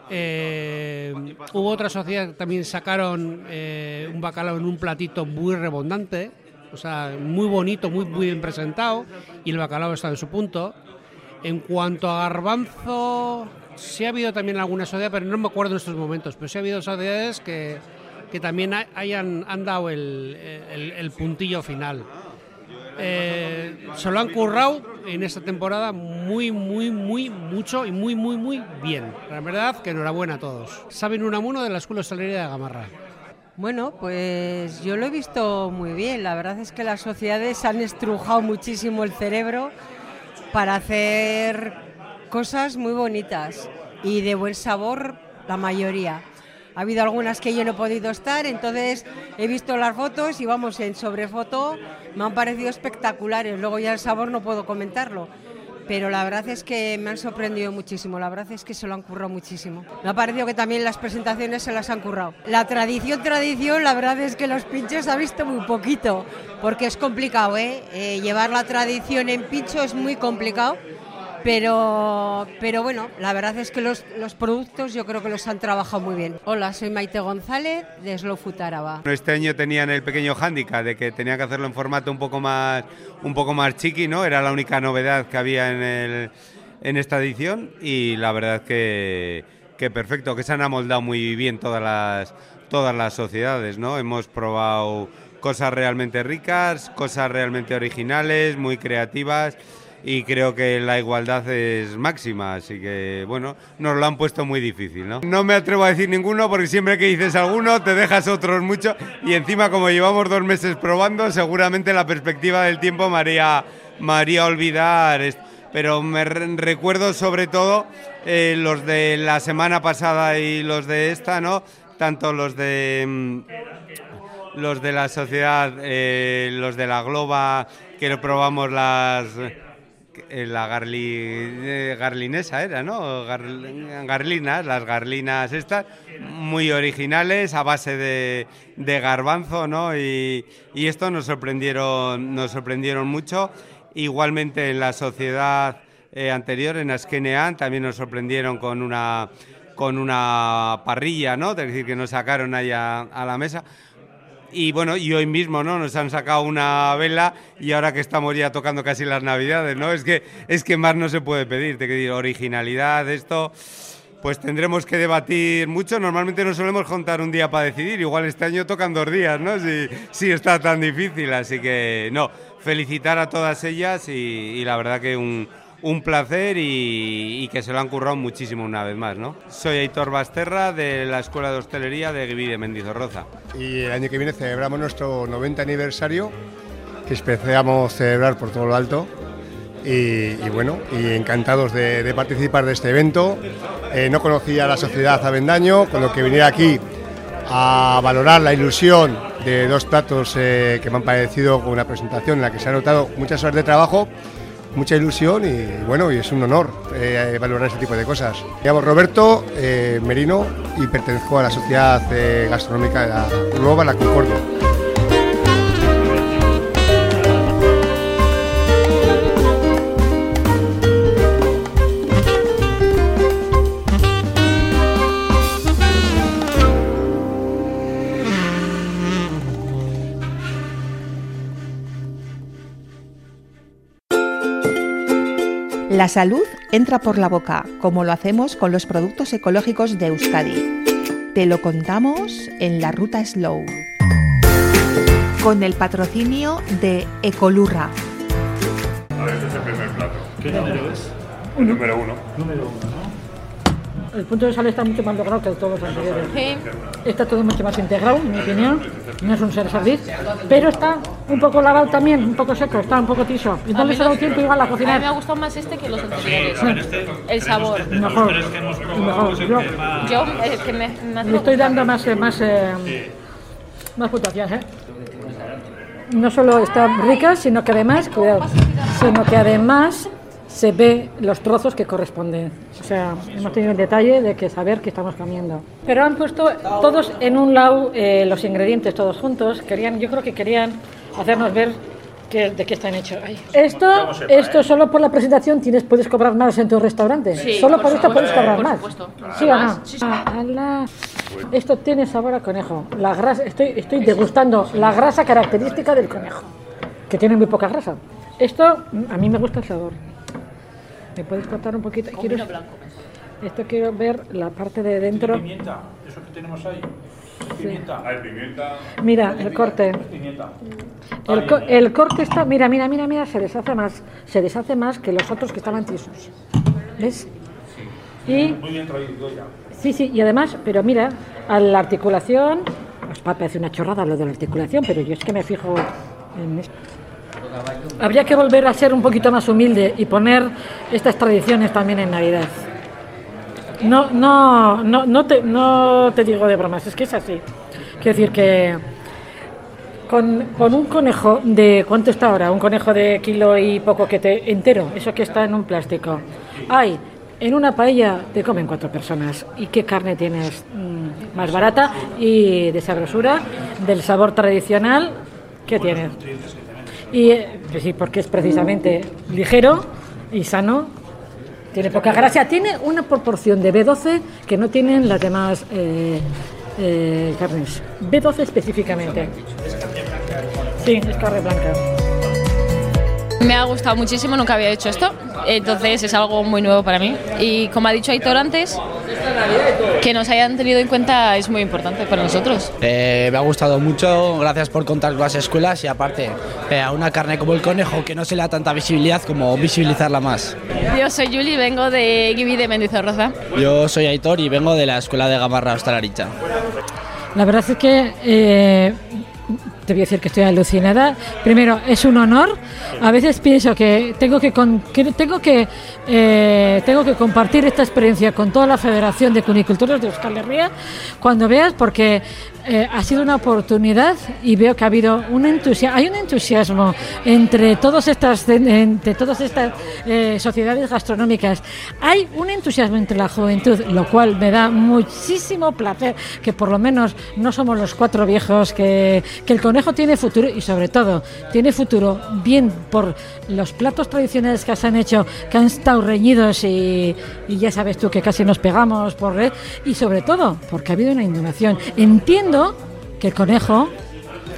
Eh, hubo otra sociedad que también sacaron eh, un bacalao en un platito muy rebondante, o sea, muy bonito, muy, muy bien presentado, y el bacalao está en su punto. En cuanto a garbanzo, sí ha habido también alguna sociedad, pero no me acuerdo en estos momentos, pero sí ha habido sociedades que, que también ha- hayan han dado el puntillo final. Eh, se lo han currado en esta temporada muy, muy, muy, mucho y muy, muy, muy bien. La verdad que enhorabuena a todos. Saben un amuno de la Escuela Hostelería de Gamarra. Bueno, pues yo lo he visto muy bien. La verdad es que las sociedades han estrujado muchísimo el cerebro para hacer cosas muy bonitas y de buen sabor la mayoría. Ha habido algunas que yo no he podido estar, entonces he visto las fotos y vamos, en sobrefoto me han parecido espectaculares. Luego ya el sabor no puedo comentarlo, pero la verdad es que me han sorprendido muchísimo. La verdad es que se lo han currado muchísimo. Me ha parecido que también las presentaciones se las han currado. La tradición, tradición, la verdad es que los pinchos ha visto muy poquito, porque es complicado, ¿eh? Eh, llevar la tradición en pincho es muy complicado Pero, pero bueno, la verdad es que los, los productos yo creo que los han trabajado muy bien. Hola, soy Maite González de Slow Food Áraba. Este año tenían el pequeño hándicap de que tenían que hacerlo en formato un poco más, un poco más chiqui, ¿no? Era la única novedad que había en, en esta edición y la verdad que, que perfecto, que se han amoldado muy bien todas las, todas las sociedades, ¿no? Hemos probado cosas realmente ricas, cosas realmente originales, muy creativas y creo que la igualdad es máxima, así que bueno, nos lo han puesto muy difícil, ¿no? No me atrevo a decir ninguno porque siempre que dices alguno te dejas otros mucho y encima como llevamos dos meses probando, seguramente la perspectiva del tiempo me haría, olvidar esto. Pero me re- recuerdo sobre todo eh, los de la semana pasada y los de esta, ¿no? Tanto los de mm, los de la sociedad, eh, los de la Globa, que probamos las la garli, eh, garlinesa era, ¿no? Gar- garlinas, las garlinas estas, muy originales, a base de, de garbanzo, ¿no? Y, y esto nos sorprendieron, nos sorprendieron mucho. Igualmente en la sociedad eh, anterior, en Askenean, también nos sorprendieron con una con una parrilla, ¿no? Es decir, que nos sacaron ahí a, a la mesa. Y bueno, y hoy mismo, ¿no? Nos han sacado una vela y ahora que estamos ya tocando casi las navidades, ¿no? Es que, es que más no se puede pedir, te decir, originalidad, esto, pues tendremos que debatir mucho. Normalmente nos solemos juntar un día para decidir, igual este año tocan dos días, ¿no? Si, si está tan difícil, así que no, felicitar a todas ellas y, y la verdad que un, un placer y, que se lo han currado muchísimo una vez más, ¿no? Soy Aitor Basterra de la Escuela de Hostelería de Guiví de Mendizorroza. Y el año que viene celebramos nuestro 90 aniversario, que esperamos celebrar por todo lo alto. Y, bueno, y encantados de, de participar de este evento. Eh, no conocía la sociedad Avendaño, con lo que venir aquí a valorar la ilusión de dos platos eh, que me han parecido con una presentación en la que se ha notado muchas horas de trabajo, mucha ilusión y bueno, y es un honor eh, valorar este tipo de cosas. Me llamo Roberto eh, Merino y pertenezco a la Sociedad eh, Gastronómica de la Globa, la Concordia. La salud entra por la boca, como lo hacemos con los productos ecológicos de Euskadi. Te lo contamos en la ruta Slow. Con el patrocinio de Ecolurra. A ver, este es el primer plato. ¿Qué número es? El número uno. Número uno, ¿no? El punto de sal está mucho más logrado que todos los anteriores. Está todo mucho más integrado, en mi opinión. No es un ser serviz, pero está un poco lavado también, un poco seco, está un poco tiso. Y no he dado tiempo igual a A mí cocinar. me ha gustado más este que los anteriores. Sí. El sabor. Mejor, mejor. Yo Yo, es que me, me le estoy dando más, eh, más, eh, más puntuación, ¿eh? No solo está rica, sino que además, cuidado, sino que además se ve los trozos que corresponden. O sea, hemos tenido el detalle de que saber qué estamos comiendo. Pero han puesto todos en un lado eh, los ingredientes todos juntos. Querían, yo creo que querían hacernos ver que- de qué están hechos. Ay. Esto, esto solo por la presentación tienes, puedes cobrar más en tu restaurante. Sí, solo por por esto puedes cobrar por más. supuesto. ¿Sí o no? Sí, sí. Ah. Esto tiene sabor a conejo. La grasa, estoy, estoy degustando la grasa característica del conejo, que tiene muy poca grasa. Esto, a mí me gusta el sabor. ¿Me puedes cortar un poquito? Quiero, esto quiero ver la parte de dentro. Pimienta, eso que tenemos ahí. Pimienta. Hay pimienta. Mira, el corte. Pimienta. El, co- el corte está, mira, mira, mira, mira, se deshace más, se deshace más que los otros que estaban tiesos. ¿Ves? Y Muy bien traído ya. Sí, sí, y además, pero mira, a la articulación, os va a parecer una chorrada lo de la articulación, pero yo es que me fijo en esto. Habría que volver a ser un poquito más humilde y poner estas tradiciones también en Navidad. No, no, no, no te, no te digo de bromas, es que es así. Quiero decir que con, con un conejo de, ¿cuánto está ahora? Un conejo de kilo y poco que te entero, eso que está en un plástico. Hay, en una paella te comen cuatro personas. ¿Y qué carne tienes mm, más barata y de sabrosura, del sabor tradicional? ¿Qué tienes? Y pues sí, porque es precisamente ligero y sano Tiene poca grasa, tiene una proporción de B12 que no tienen las demás eh, eh, carnes. B12 específicamente. Sí, es carne blanca. Me ha gustado muchísimo, nunca había hecho esto, entonces es algo muy nuevo para mí. Y como ha dicho Aitor antes, que nos hayan tenido en cuenta es muy importante para nosotros. Eh, me ha gustado mucho, gracias por contar con las escuelas y aparte eh, a una carne como el conejo que no se le da tanta visibilidad como visibilizarla más. Yo soy Juli, vengo de Gibi de Mendizorroza. Yo soy Aitor y vengo de la escuela de Gamarra Hostalaricha. La verdad es que eh, te voy a decir que estoy alucinada. Primero, es un honor. A veces pienso que tengo que, con- que tengo que eh, tengo que compartir esta experiencia con toda la Federación de Cunicultores de Euskal Herria cuando veas, porque eh, ha sido una oportunidad y veo que ha habido un entusiasmo, hay un entusiasmo entre todas estas entre todas estas eh, sociedades gastronómicas. Hay un entusiasmo entre la juventud, lo cual me da muchísimo placer que por lo menos no somos los cuatro viejos que, que el conejo tiene futuro y sobre todo tiene futuro bien por los platos tradicionales que se han hecho, que han estado reñidos y, ya sabes tú que casi nos pegamos por red y sobre todo porque ha habido una innovación. Entiendo que el conejo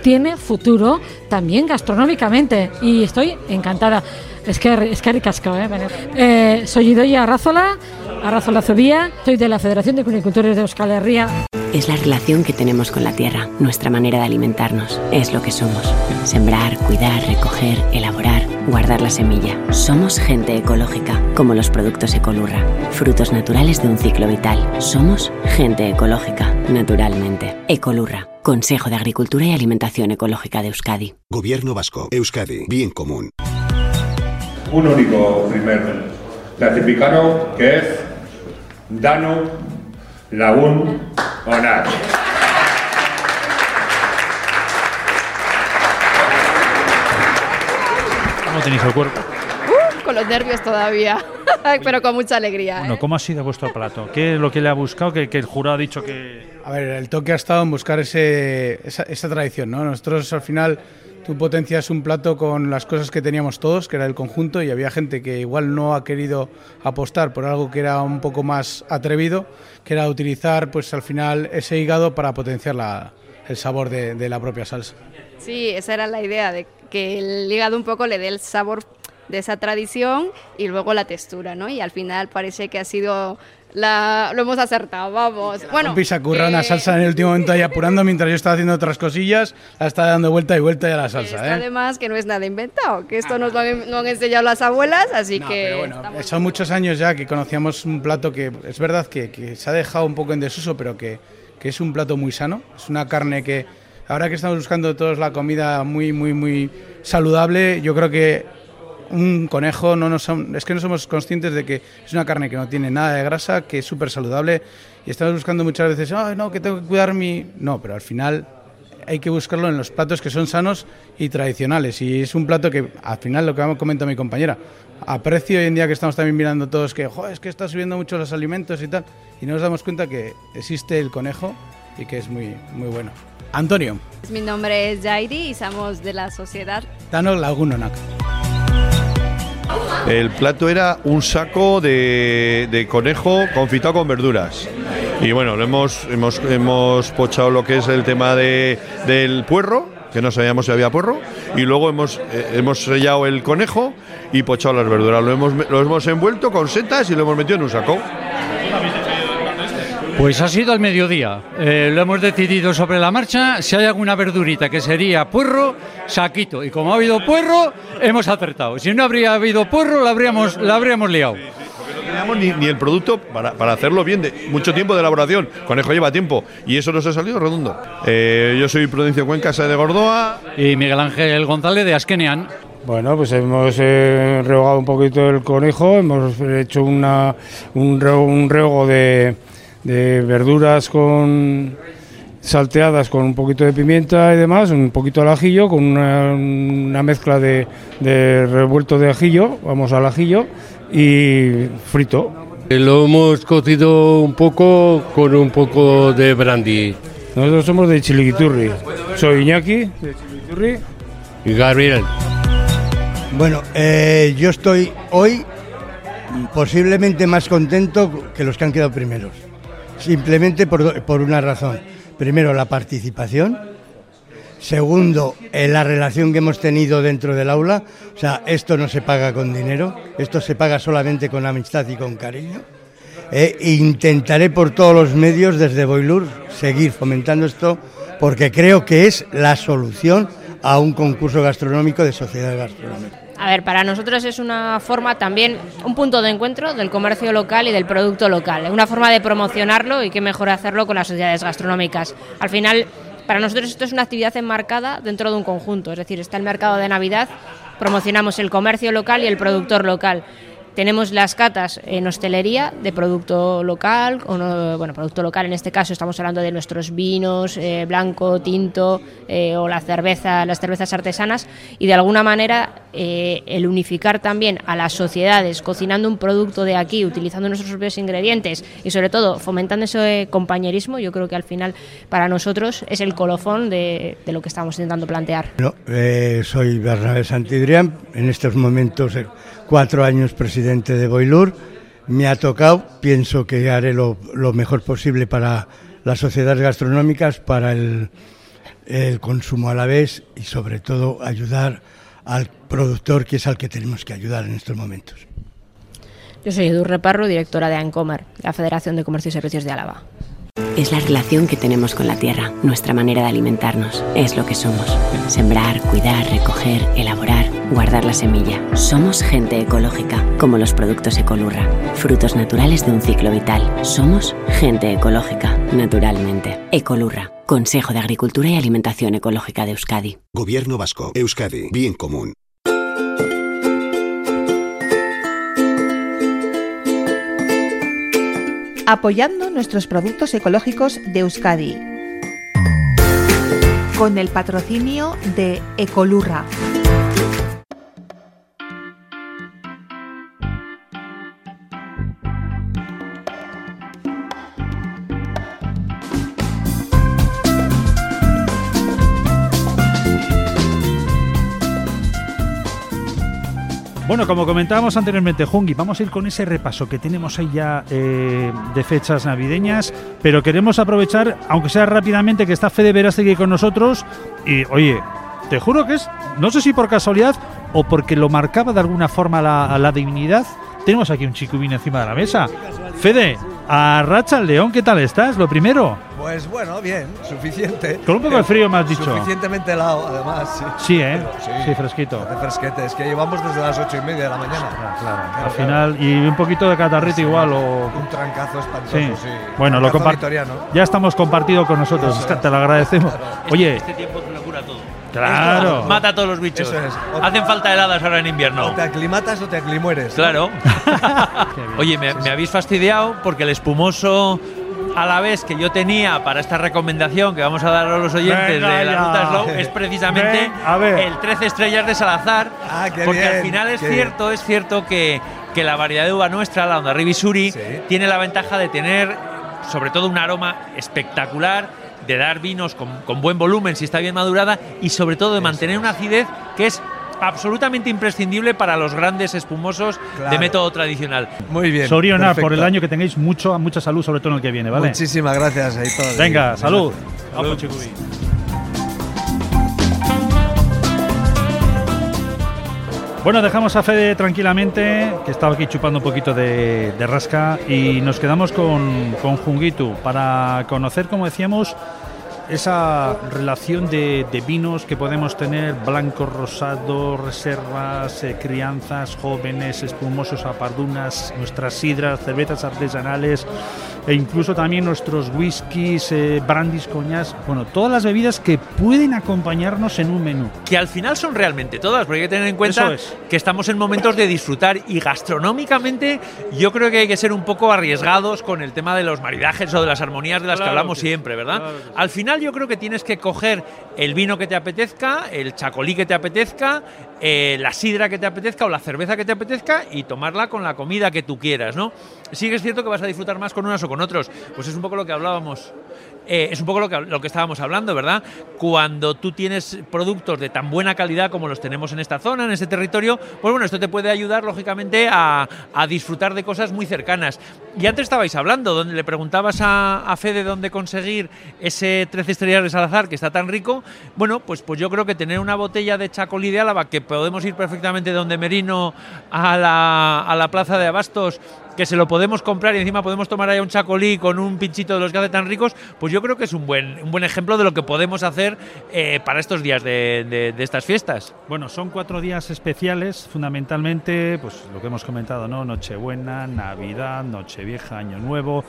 tiene futuro también gastronómicamente y estoy encantada. Es que es que ricasco, ¿eh? Bueno, eh, soy Idoia Arrazola, Arrazola Zubía, soy de la Federación de Cunicultores de Euskal Herria. Es la relación que tenemos con la tierra, nuestra manera de alimentarnos. Es lo que somos. Sembrar, cuidar, recoger, elaborar, guardar la semilla. Somos gente ecológica, como los productos Ecolurra. Frutos naturales de un ciclo vital. Somos gente ecológica, naturalmente. Ecolurra, Consejo de Agricultura y Alimentación Ecológica de Euskadi. Gobierno vasco, Euskadi, bien común. Un único primer clasificado que es Dano Lagún Onar. ¿Cómo tenéis el cuerpo? Uh, con los nervios todavía, pero con mucha alegría. ¿eh? Bueno, ¿cómo ha sido vuestro plato? ¿Qué es lo que le ha buscado? Que, que el jurado ha dicho que... A ver, el toque ha estado en buscar ese, esa, esa tradición, ¿no? Nosotros al final, tú potencias un plato con las cosas que teníamos todos, que era el conjunto, y había gente que igual no ha querido apostar por algo que era un poco más atrevido, que era utilizar, pues al final, ese hígado para potenciar el sabor de, de la propia salsa. Sí, esa era la idea, de que el hígado un poco le dé el sabor de esa tradición y luego la textura, ¿no? Y al final parece que ha sido la, lo hemos acertado, vamos. Bueno, Compi se ha currado una salsa en el último momento ahí apurando mientras yo estaba haciendo otras cosillas, la está dando vuelta y vuelta ya la salsa, ¿eh? además que no es nada inventado, que esto nos lo han, lo han enseñado las abuelas, así que estamos- Son muchos años ya que conocíamos un plato que es verdad que, que se ha dejado un poco en desuso, pero que, que es un plato muy sano. Es una carne que, ahora que estamos buscando todos la comida muy, muy, muy saludable, yo creo que un conejo no nos es que no somos conscientes de que es una carne que no tiene nada de grasa, que es súper saludable y estamos buscando muchas veces, "Ay, no, que tengo que cuidar mi... No, pero al final hay que buscarlo en los platos que son sanos y tradicionales. Y es un plato que, al final, lo que ha comentado mi compañera, aprecio hoy en día que estamos también mirando todos que, "Jo, es que está subiendo mucho los alimentos y tal. Y no nos damos cuenta que existe el conejo y que es muy, muy bueno. Antonio, Mi nombre es Jairi y somos de la sociedad danos Lagunonac. El plato era un saco de, conejo confitado con verduras. Y bueno, lo hemos, hemos, hemos pochado lo que es el tema de, del puerro, que no sabíamos si había puerro, y luego hemos, eh, hemos sellado el conejo y pochado las verduras. Lo hemos, lo hemos envuelto con setas y lo hemos metido en un saco. Pues ha sido al mediodía. Eh, lo hemos decidido sobre la marcha. Si hay alguna verdurita que sería puerro, saquito. Y como ha habido puerro, hemos acertado. Si no habría habido puerro, la habríamos, la habríamos liado. No teníamos ni, ni el producto para, para hacerlo bien, de mucho tiempo de elaboración. Conejo lleva tiempo y eso nos ha salido redondo. Eh, yo soy Prudencio Cuenca, de Gordoa. Y Miguel Ángel González de Asquenean. Bueno, pues hemos eh, rehogado un poquito el conejo, hemos hecho una, un, un rehogo de, de verduras con salteadas con un poquito de pimienta y demás, un poquito al ajillo, con una, una mezcla de, de revuelto de ajillo, vamos al ajillo, y frito. Lo hemos cocido un poco con un poco de brandy. Nosotros somos de Chiliquiturri. Soy Iñaki, de Chiliquiturri. Y Gabriel. Bueno, eh, yo estoy hoy posiblemente más contento que los que han quedado primeros. Simplemente por, por una razón. Primero, la participación. Segundo, la relación que hemos tenido dentro del aula. O sea, esto no se paga con dinero, esto se paga solamente con amistad y con cariño. Eh, intentaré por todos los medios desde Boilur seguir fomentando esto porque creo que es la solución a un concurso gastronómico de sociedad gastronómica. A ver, para nosotros es una forma también, un punto de encuentro del comercio local y del producto local. Una forma de promocionarlo y qué mejor hacerlo con las sociedades gastronómicas. Al final, para nosotros esto es una actividad enmarcada dentro de un conjunto. Es decir, está el mercado de Navidad, promocionamos el comercio local y el productor local. Tenemos las catas en hostelería de producto local, bueno, producto local en este caso estamos hablando de nuestros vinos, eh, blanco, tinto eh, o la cerveza, las cervezas artesanas y de alguna manera eh, el unificar también a las sociedades cocinando un producto de aquí, utilizando nuestros propios ingredientes y sobre todo fomentando ese compañerismo, yo creo que al final para nosotros es el colofón de, de lo que estamos intentando plantear. No, soy Bernabé Santidrián, en estos momentos cuatro años presidente de Boilur. Me ha tocado, pienso que haré lo, mejor posible para las sociedades gastronómicas, para el, consumo a la vez y sobre todo ayudar al productor, que es al que tenemos que ayudar en estos momentos. Yo soy Edu Reparro, directora de ANCOMER, la Federación de Comercio y Servicios de Álava. Es la relación que tenemos con la tierra, nuestra manera de alimentarnos. Es lo que somos. Sembrar, cuidar, recoger, elaborar, guardar la semilla. Somos gente ecológica, como los productos Ecolurra. Frutos naturales de un ciclo vital. Somos gente ecológica, naturalmente. Ecolurra. Consejo de Agricultura y Alimentación Ecológica de Euskadi. Gobierno Vasco. Euskadi. Bien común. Apoyando nuestros productos ecológicos de Euskadi. Con el patrocinio de Ecolurra. Bueno, como comentábamos anteriormente, Jungi, vamos a ir con ese repaso que tenemos ahí ya eh, de fechas navideñas, pero queremos aprovechar, aunque sea rápidamente, que está Fede Verástegui con nosotros y, oye, te juro que es, no sé si por casualidad o porque lo marcaba de alguna forma la, la divinidad, tenemos aquí un chico vino encima de la mesa. Fede, a Racha León, ¿qué tal estás? Lo primero. Pues bueno, bien, suficiente. Con un poco de frío me has dicho. Suficientemente helado, además. Sí, sí ¿eh? Sí, fresquito. Hace fresquete, es que llevamos desde las ocho y media de la mañana. Claro, Al final, y un poquito de catarrito igual. O... Un trancazo espantoso, sí. Bueno, lo compartimos. Ya estamos compartido con nosotros, te lo agradecemos. Oye. Este tiempo. Claro. Mata a todos los bichos. Hacen falta heladas ahora en invierno. O te aclimatas o te aclimueres. Claro. Oye, me, me, habéis fastidiado porque el espumoso a la vez que yo tenía para esta recomendación que vamos a dar a los oyentes de la Ruta Slow es precisamente el 13 estrellas de Salazar. Ah, porque al final es cierto, es cierto que, que, la variedad de uva nuestra, la Onda Rivisuri, tiene la ventaja de tener sobre todo un aroma espectacular de dar vinos con, buen volumen si está bien madurada y sobre todo de mantener una acidez que es absolutamente imprescindible para los grandes espumosos de método tradicional. Muy bien. Soriona, por el año que tengáis mucho, mucha salud, sobre todo en el que viene, ¿vale? Muchísimas gracias. Ahí Venga, salud. salud. Bueno, dejamos a Fede tranquilamente, que estaba aquí chupando un poquito de, rasca, y nos quedamos con, con Jungitu para conocer, como decíamos, esa relación de, vinos que podemos tener, blancos, rosados, reservas, eh, crianzas, jóvenes, espumosos, apardunas, nuestras sidras, cervezas artesanales e incluso también nuestros whiskies, eh, brandis, coñas, bueno, todas las bebidas que pueden acompañarnos en un menú. Que al final son realmente todas, porque hay que tener en cuenta que estamos en momentos de disfrutar y gastronómicamente yo creo que hay que ser un poco arriesgados con el tema de los maridajes o de las armonías de las que hablamos siempre, ¿verdad? Al final yo creo que tienes que coger el vino que te apetezca, el chacolí que te apetezca, eh, la sidra que te apetezca o la cerveza que te apetezca y tomarla con la comida que tú quieras, ¿no? Sí que es cierto que vas a disfrutar más con unas o con otros, pues es un poco lo que hablábamos. Eh, es un poco lo que, lo que estábamos hablando, ¿verdad? Cuando tú tienes productos de tan buena calidad como los tenemos en esta zona, en este territorio, pues bueno, esto te puede ayudar, lógicamente, a, a disfrutar de cosas muy cercanas. Y antes estabais hablando, donde le preguntabas a, a Fede dónde conseguir ese 13 estrellas de Salazar que está tan rico. Bueno, pues, pues yo creo que tener una botella de Chacolí de Álava, que podemos ir perfectamente de donde Merino a la, a la plaza de Abastos que se lo podemos comprar y encima podemos tomar ahí un chacolí con un pinchito de los que tan ricos, pues yo creo que es un buen, un buen ejemplo de lo que podemos hacer eh, para estos días de, de- de estas fiestas. Bueno, son cuatro días especiales, fundamentalmente, pues lo que hemos comentado, ¿no? Nochebuena, Navidad, Nochevieja, Año Nuevo,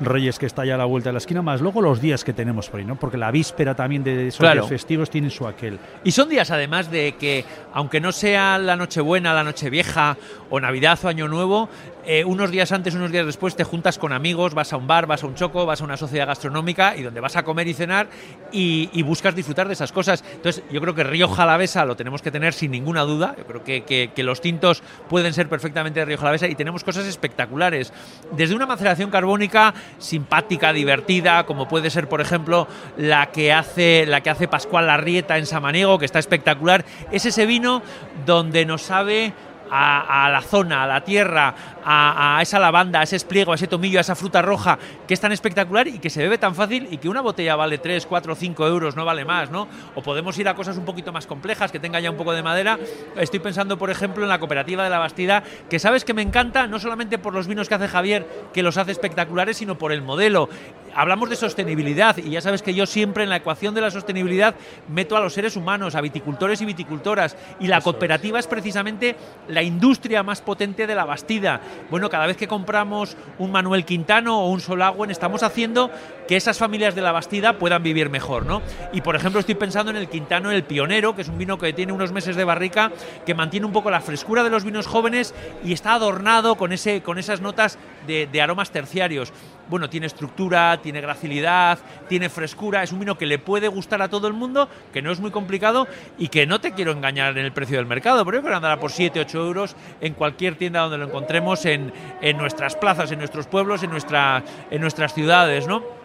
Reyes que está ya a la vuelta de la esquina, más luego los días que tenemos por ahí, ¿no? Porque la víspera también de esos Claro. días festivos tiene su aquel. Y son días además de que, aunque no sea la Nochebuena, la Nochevieja o Navidad o Año Nuevo, eh, unos días antes, unos días después te juntas con amigos, vas a un bar, vas a un choco, vas a una sociedad gastronómica y donde vas a comer y cenar y, buscas disfrutar de esas cosas. Entonces, yo creo que Río Jalavesa lo tenemos que tener sin ninguna duda. Yo creo que, que- los tintos pueden ser perfectamente de Río Jalavesa y tenemos cosas espectaculares. Desde una maceración carbónica simpática, divertida, como puede ser, por ejemplo, la que hace, la que hace Pascual Larrieta en Samaniego, que está espectacular. Es ese vino donde nos sabe a la zona, a la tierra, a, a esa lavanda, a ese espliego, a ese tomillo, a esa fruta roja, que es tan espectacular y que se bebe tan fácil y que una botella vale 3, 4, 5 euros, no vale más, ¿no? O podemos ir a cosas un poquito más complejas, que tenga ya un poco de madera. Estoy pensando, por ejemplo, en la cooperativa de la Bastida, que sabes que me encanta, no solamente por los vinos que hace Javier, que los hace espectaculares, sino por el modelo. Hablamos de sostenibilidad y ya sabes que yo siempre en la ecuación de la sostenibilidad meto a los seres humanos, a viticultores y viticultoras. Y la cooperativa es precisamente la industria más potente de la Bastida. Bueno, cada vez que compramos un Manuel Quintano o un Solagüen, estamos haciendo que esas familias de la Bastida puedan vivir mejor, ¿no? Y por ejemplo, estoy pensando en el Quintano El Pionero, que es un vino que tiene unos meses de barrica, que mantiene un poco la frescura de los vinos jóvenes y está adornado con, ese, con esas notas de, de aromas terciarios. Bueno, tiene estructura, tiene gracilidad, tiene frescura, es un vino que le puede gustar a todo el mundo, que no es muy complicado y que no te quiero engañar en el precio del mercado, pero yo creo que andará por 7, 8 euros en cualquier tienda donde lo encontremos en, en nuestras plazas, en nuestros pueblos, en, nuestra, en nuestras ciudades, ¿no?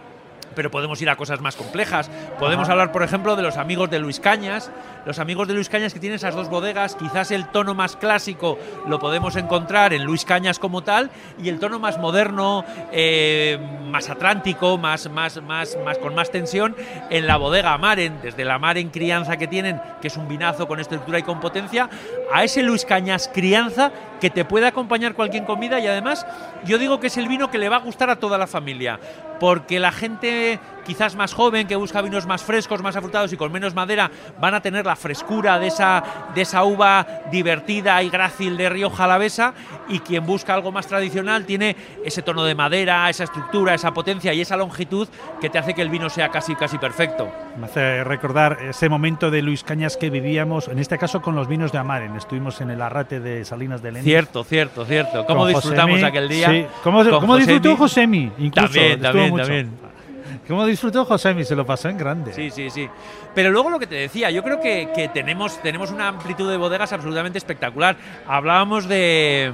Pero podemos ir a cosas más complejas. Podemos hablar, por ejemplo, de los amigos de Luis Cañas. Los amigos de Luis Cañas que tienen esas dos bodegas, quizás el tono más clásico lo podemos encontrar en Luis Cañas como tal, y el tono más moderno, eh, más atlántico, más, más, más, más con más tensión, en la bodega Maren, desde la Maren crianza que tienen, que es un vinazo con estructura y con potencia, a ese Luis Cañas crianza que te puede acompañar cualquier comida y además yo digo que es el vino que le va a gustar a toda la familia, porque la gente quizás más joven que busca vinos más frescos, más afrutados y con menos madera van a tener la frescura de esa, de esa uva divertida y grácil de Río Jalavesa y quien busca algo más tradicional tiene ese tono de madera, esa estructura, esa potencia y esa longitud que te hace que el vino sea casi casi perfecto. Me hace recordar ese momento de Luis Cañas que vivíamos, en este caso con los vinos de Amaren. Estuvimos en el arrate de Salinas de Lenin. Cierto, cierto, cierto. ¿Cómo Con disfrutamos Josemi, aquel día? sí. ¿Cómo, cómo disfrutó Josemi. Incluso, También, también, mucho. también. ¿Cómo disfrutó Josemi? Se lo pasó en grande. Sí, sí, sí. Pero luego lo que te decía, yo creo que, tenemos, tenemos una amplitud de bodegas absolutamente espectacular. Hablábamos de,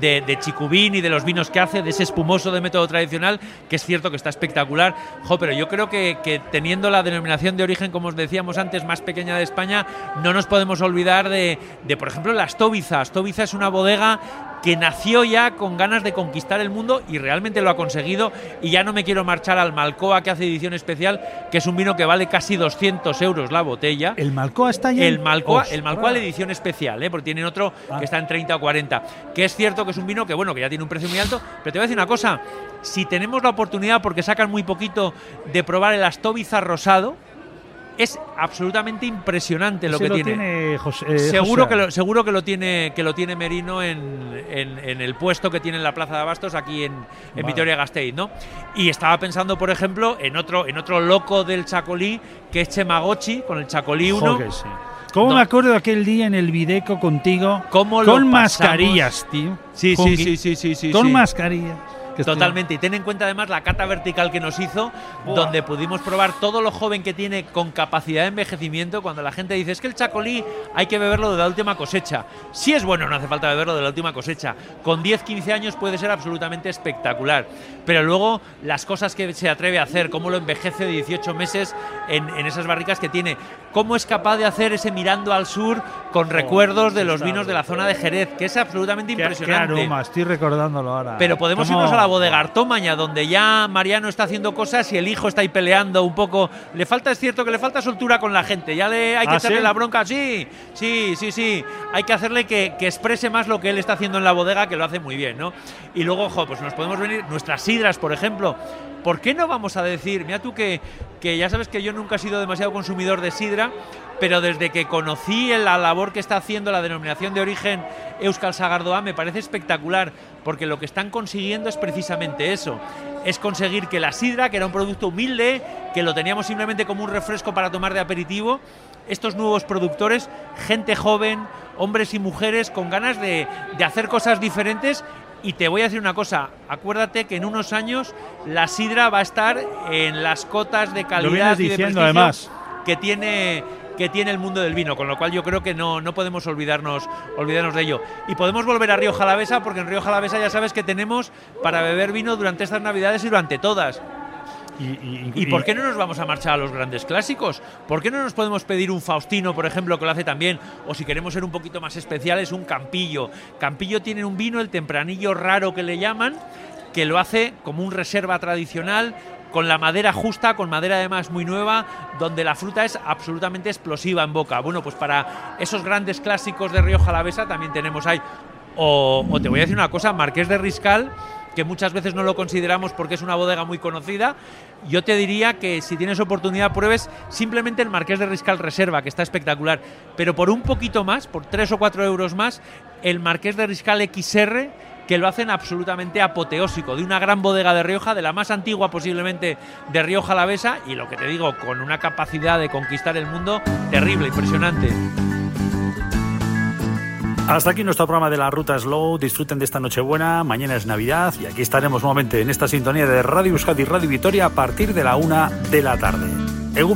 de, de Chicubín y de los vinos que hace, de ese espumoso de método tradicional, que es cierto que está espectacular. Pero yo creo que, teniendo la denominación de origen, como os decíamos antes, más pequeña de España, no nos podemos olvidar de, de por ejemplo, la Stobiza. Stobiza es una bodega que nació ya con ganas de conquistar el mundo y realmente lo ha conseguido. Y ya no me quiero marchar al Malcoa, que hace edición especial, que es un vino que vale casi 200 euros la botella. ¿El Malcoa está ya? El Malcoa, el. Malcoa la edición especial, ¿eh? porque tienen otro Ah. que está en 30 o 40. Que es cierto que es un vino que, bueno, que ya tiene un precio muy alto, pero te voy a decir una cosa. Si tenemos la oportunidad, porque sacan muy poquito, de probar el Astobiza rosado, es absolutamente impresionante lo que lo tiene. tiene José- eh, seguro José. que lo, seguro que lo tiene que lo tiene Merino en, en- en el puesto que tiene en la Plaza de Abastos aquí en, en Vale. Vitoria-Gasteiz, ¿no? Y estaba pensando, por ejemplo, en otro en otro loco del Chacolí que es Chemagochi con el Chacolí 1. Jo, que sí. ¿Cómo No. me acuerdo de aquel día en el Videco contigo? ¿Cómo lo con pasamos? mascarillas, tío. Sí, sí, sí, sí, sí, sí, Con sí. mascarillas. Que estoy- Totalmente. Y ten en cuenta además la cata vertical que nos hizo, donde pudimos probar todo lo joven que tiene con capacidad de envejecimiento. Cuando la gente dice es que el chacolí hay que beberlo de la última cosecha. Si es bueno, no hace falta beberlo de la última cosecha. Con 10, 15 años puede ser absolutamente espectacular. Pero luego las cosas que se atreve a hacer, cómo lo envejece de 18 meses en, en esas barricas que tiene, cómo es capaz de hacer ese mirando al sur con recuerdos de los vinos de la zona de Jerez, que es absolutamente Qué, qué impresionante. aroma, estoy recordándolo ahora. Pero podemos ¿Cómo? irnos a la bodega Artomaña, donde ya Mariano está haciendo cosas y el hijo está ahí peleando un poco. Le falta, es cierto que le falta soltura con la gente. Ya le hay que ¿Ah, echarle sí? la bronca. Sí, sí, sí, sí. Hay que hacerle que, que exprese más lo que él está haciendo en la bodega, que lo hace muy bien, ¿no? Y luego, ojo, pues nos podemos venir nuestras sidras, por ejemplo. ¿Por qué no vamos a decir, mira tú que, que ya sabes que yo nunca he sido demasiado consumidor de sidra, pero desde que conocí la labor que está haciendo la denominación de origen Euskal Sagardoa me parece espectacular, porque lo que están consiguiendo es precisamente eso, es conseguir que la sidra, que era un producto humilde, que lo teníamos simplemente como un refresco para tomar de aperitivo, estos nuevos productores, gente joven, hombres y mujeres con ganas de, de hacer cosas diferentes y te voy a decir una cosa, acuérdate que en unos años la sidra va a estar en las cotas de calidad y de diciendo, prestigio además. que tiene que tiene el mundo del vino, con lo cual yo creo que no, no podemos olvidarnos, olvidarnos de ello. Y podemos volver a Río Jalavesa, porque en Río Jalavesa ya sabes que tenemos para beber vino durante estas navidades y durante todas. ¿Y por qué no nos vamos a marchar a los grandes clásicos? ¿Por qué no nos podemos pedir un Faustino, por ejemplo, que lo hace también? O si queremos ser un poquito más especiales, un Campillo. Campillo tiene un vino, el tempranillo raro que le llaman, que lo hace como un reserva tradicional, con la madera justa, con madera además muy nueva, donde la fruta es absolutamente explosiva en boca. Bueno, pues para esos grandes clásicos de Río Jalavesa también tenemos ahí. O, o te voy a decir una cosa, Marqués de Riscal, que muchas veces no lo consideramos porque es una bodega muy conocida, yo te diría que si tienes oportunidad pruebes simplemente el Marqués de Riscal Reserva, que está espectacular, pero por un poquito más, por 3 o 4 euros más, el Marqués de Riscal XR, que lo hacen absolutamente apoteósico, de una gran bodega de Rioja, de la más antigua posiblemente de Rioja Alavesa, y lo que te digo, con una capacidad de conquistar el mundo terrible, impresionante. Hasta aquí nuestro programa de la Ruta Slow. Disfruten de esta Nochebuena. Mañana es Navidad y aquí estaremos nuevamente en esta sintonía de Radio Euskadi y Radio Vitoria a partir de la una de la tarde. Egu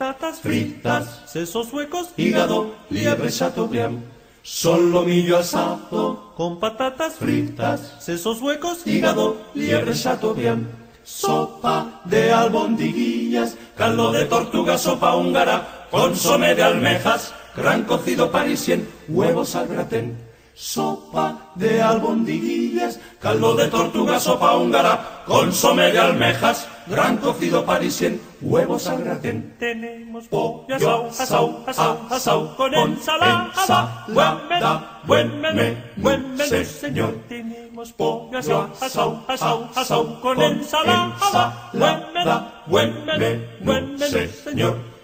patatas fritas, sesos huecos, hígado, liebre chateaubriand. Solomillo asado con patatas fritas, sesos huecos, hígado, liebre chateaubriand. Sopa de albondiguillas, caldo de tortuga, sopa húngara, consomé de almejas, gran cocido parisien, huevos al gratén. Sopa de albondiguillas, caldo de tortuga, sopa húngara, consomé de almejas, gran cocido parisien, huevos al gratén. Tenemos pollo asau, asau, asau, asau, con ensalada, buen menú, buen menú, buen menú, señor. Tenemos pollo asau, asau, asau, asau, con ensalada, buen menú, buen menú, buen menú, señor.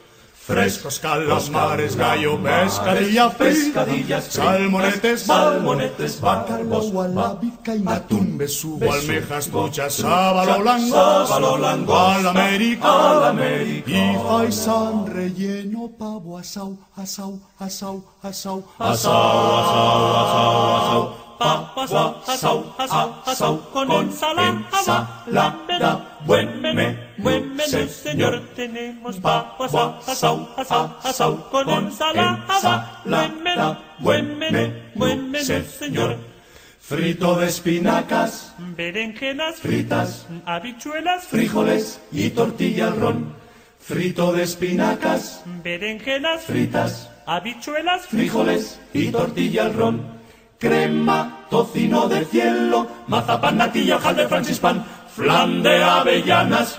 Frescos calamares, gallo, pescadilla, pescadillas, salmonetes, salmonetes, bacalbos, gualabica y atún, besugo, almejas, truchas, sábalo sábalo blanco, al América, y faisán relleno, pavo, asau, asau, asau, asau, asau, asau, asau, asau, Pavo asau, asau, asau, asau, con ensalada, buen menú, buen menú, señor. Tenemos pavo asau, asau, asau, con ensalada, buen menú, buen menú, buen menú, señor. frito de espinacas, Berenjenas fritas, habichuelas, frijoles y tortilla al ron. frito de espinacas, berenjenas, fritas, habichuelas, frijoles y tortilla al ron, crema, tocino del cielo, mazapán, natilla, hojaldre, francispan, flan de avellanas,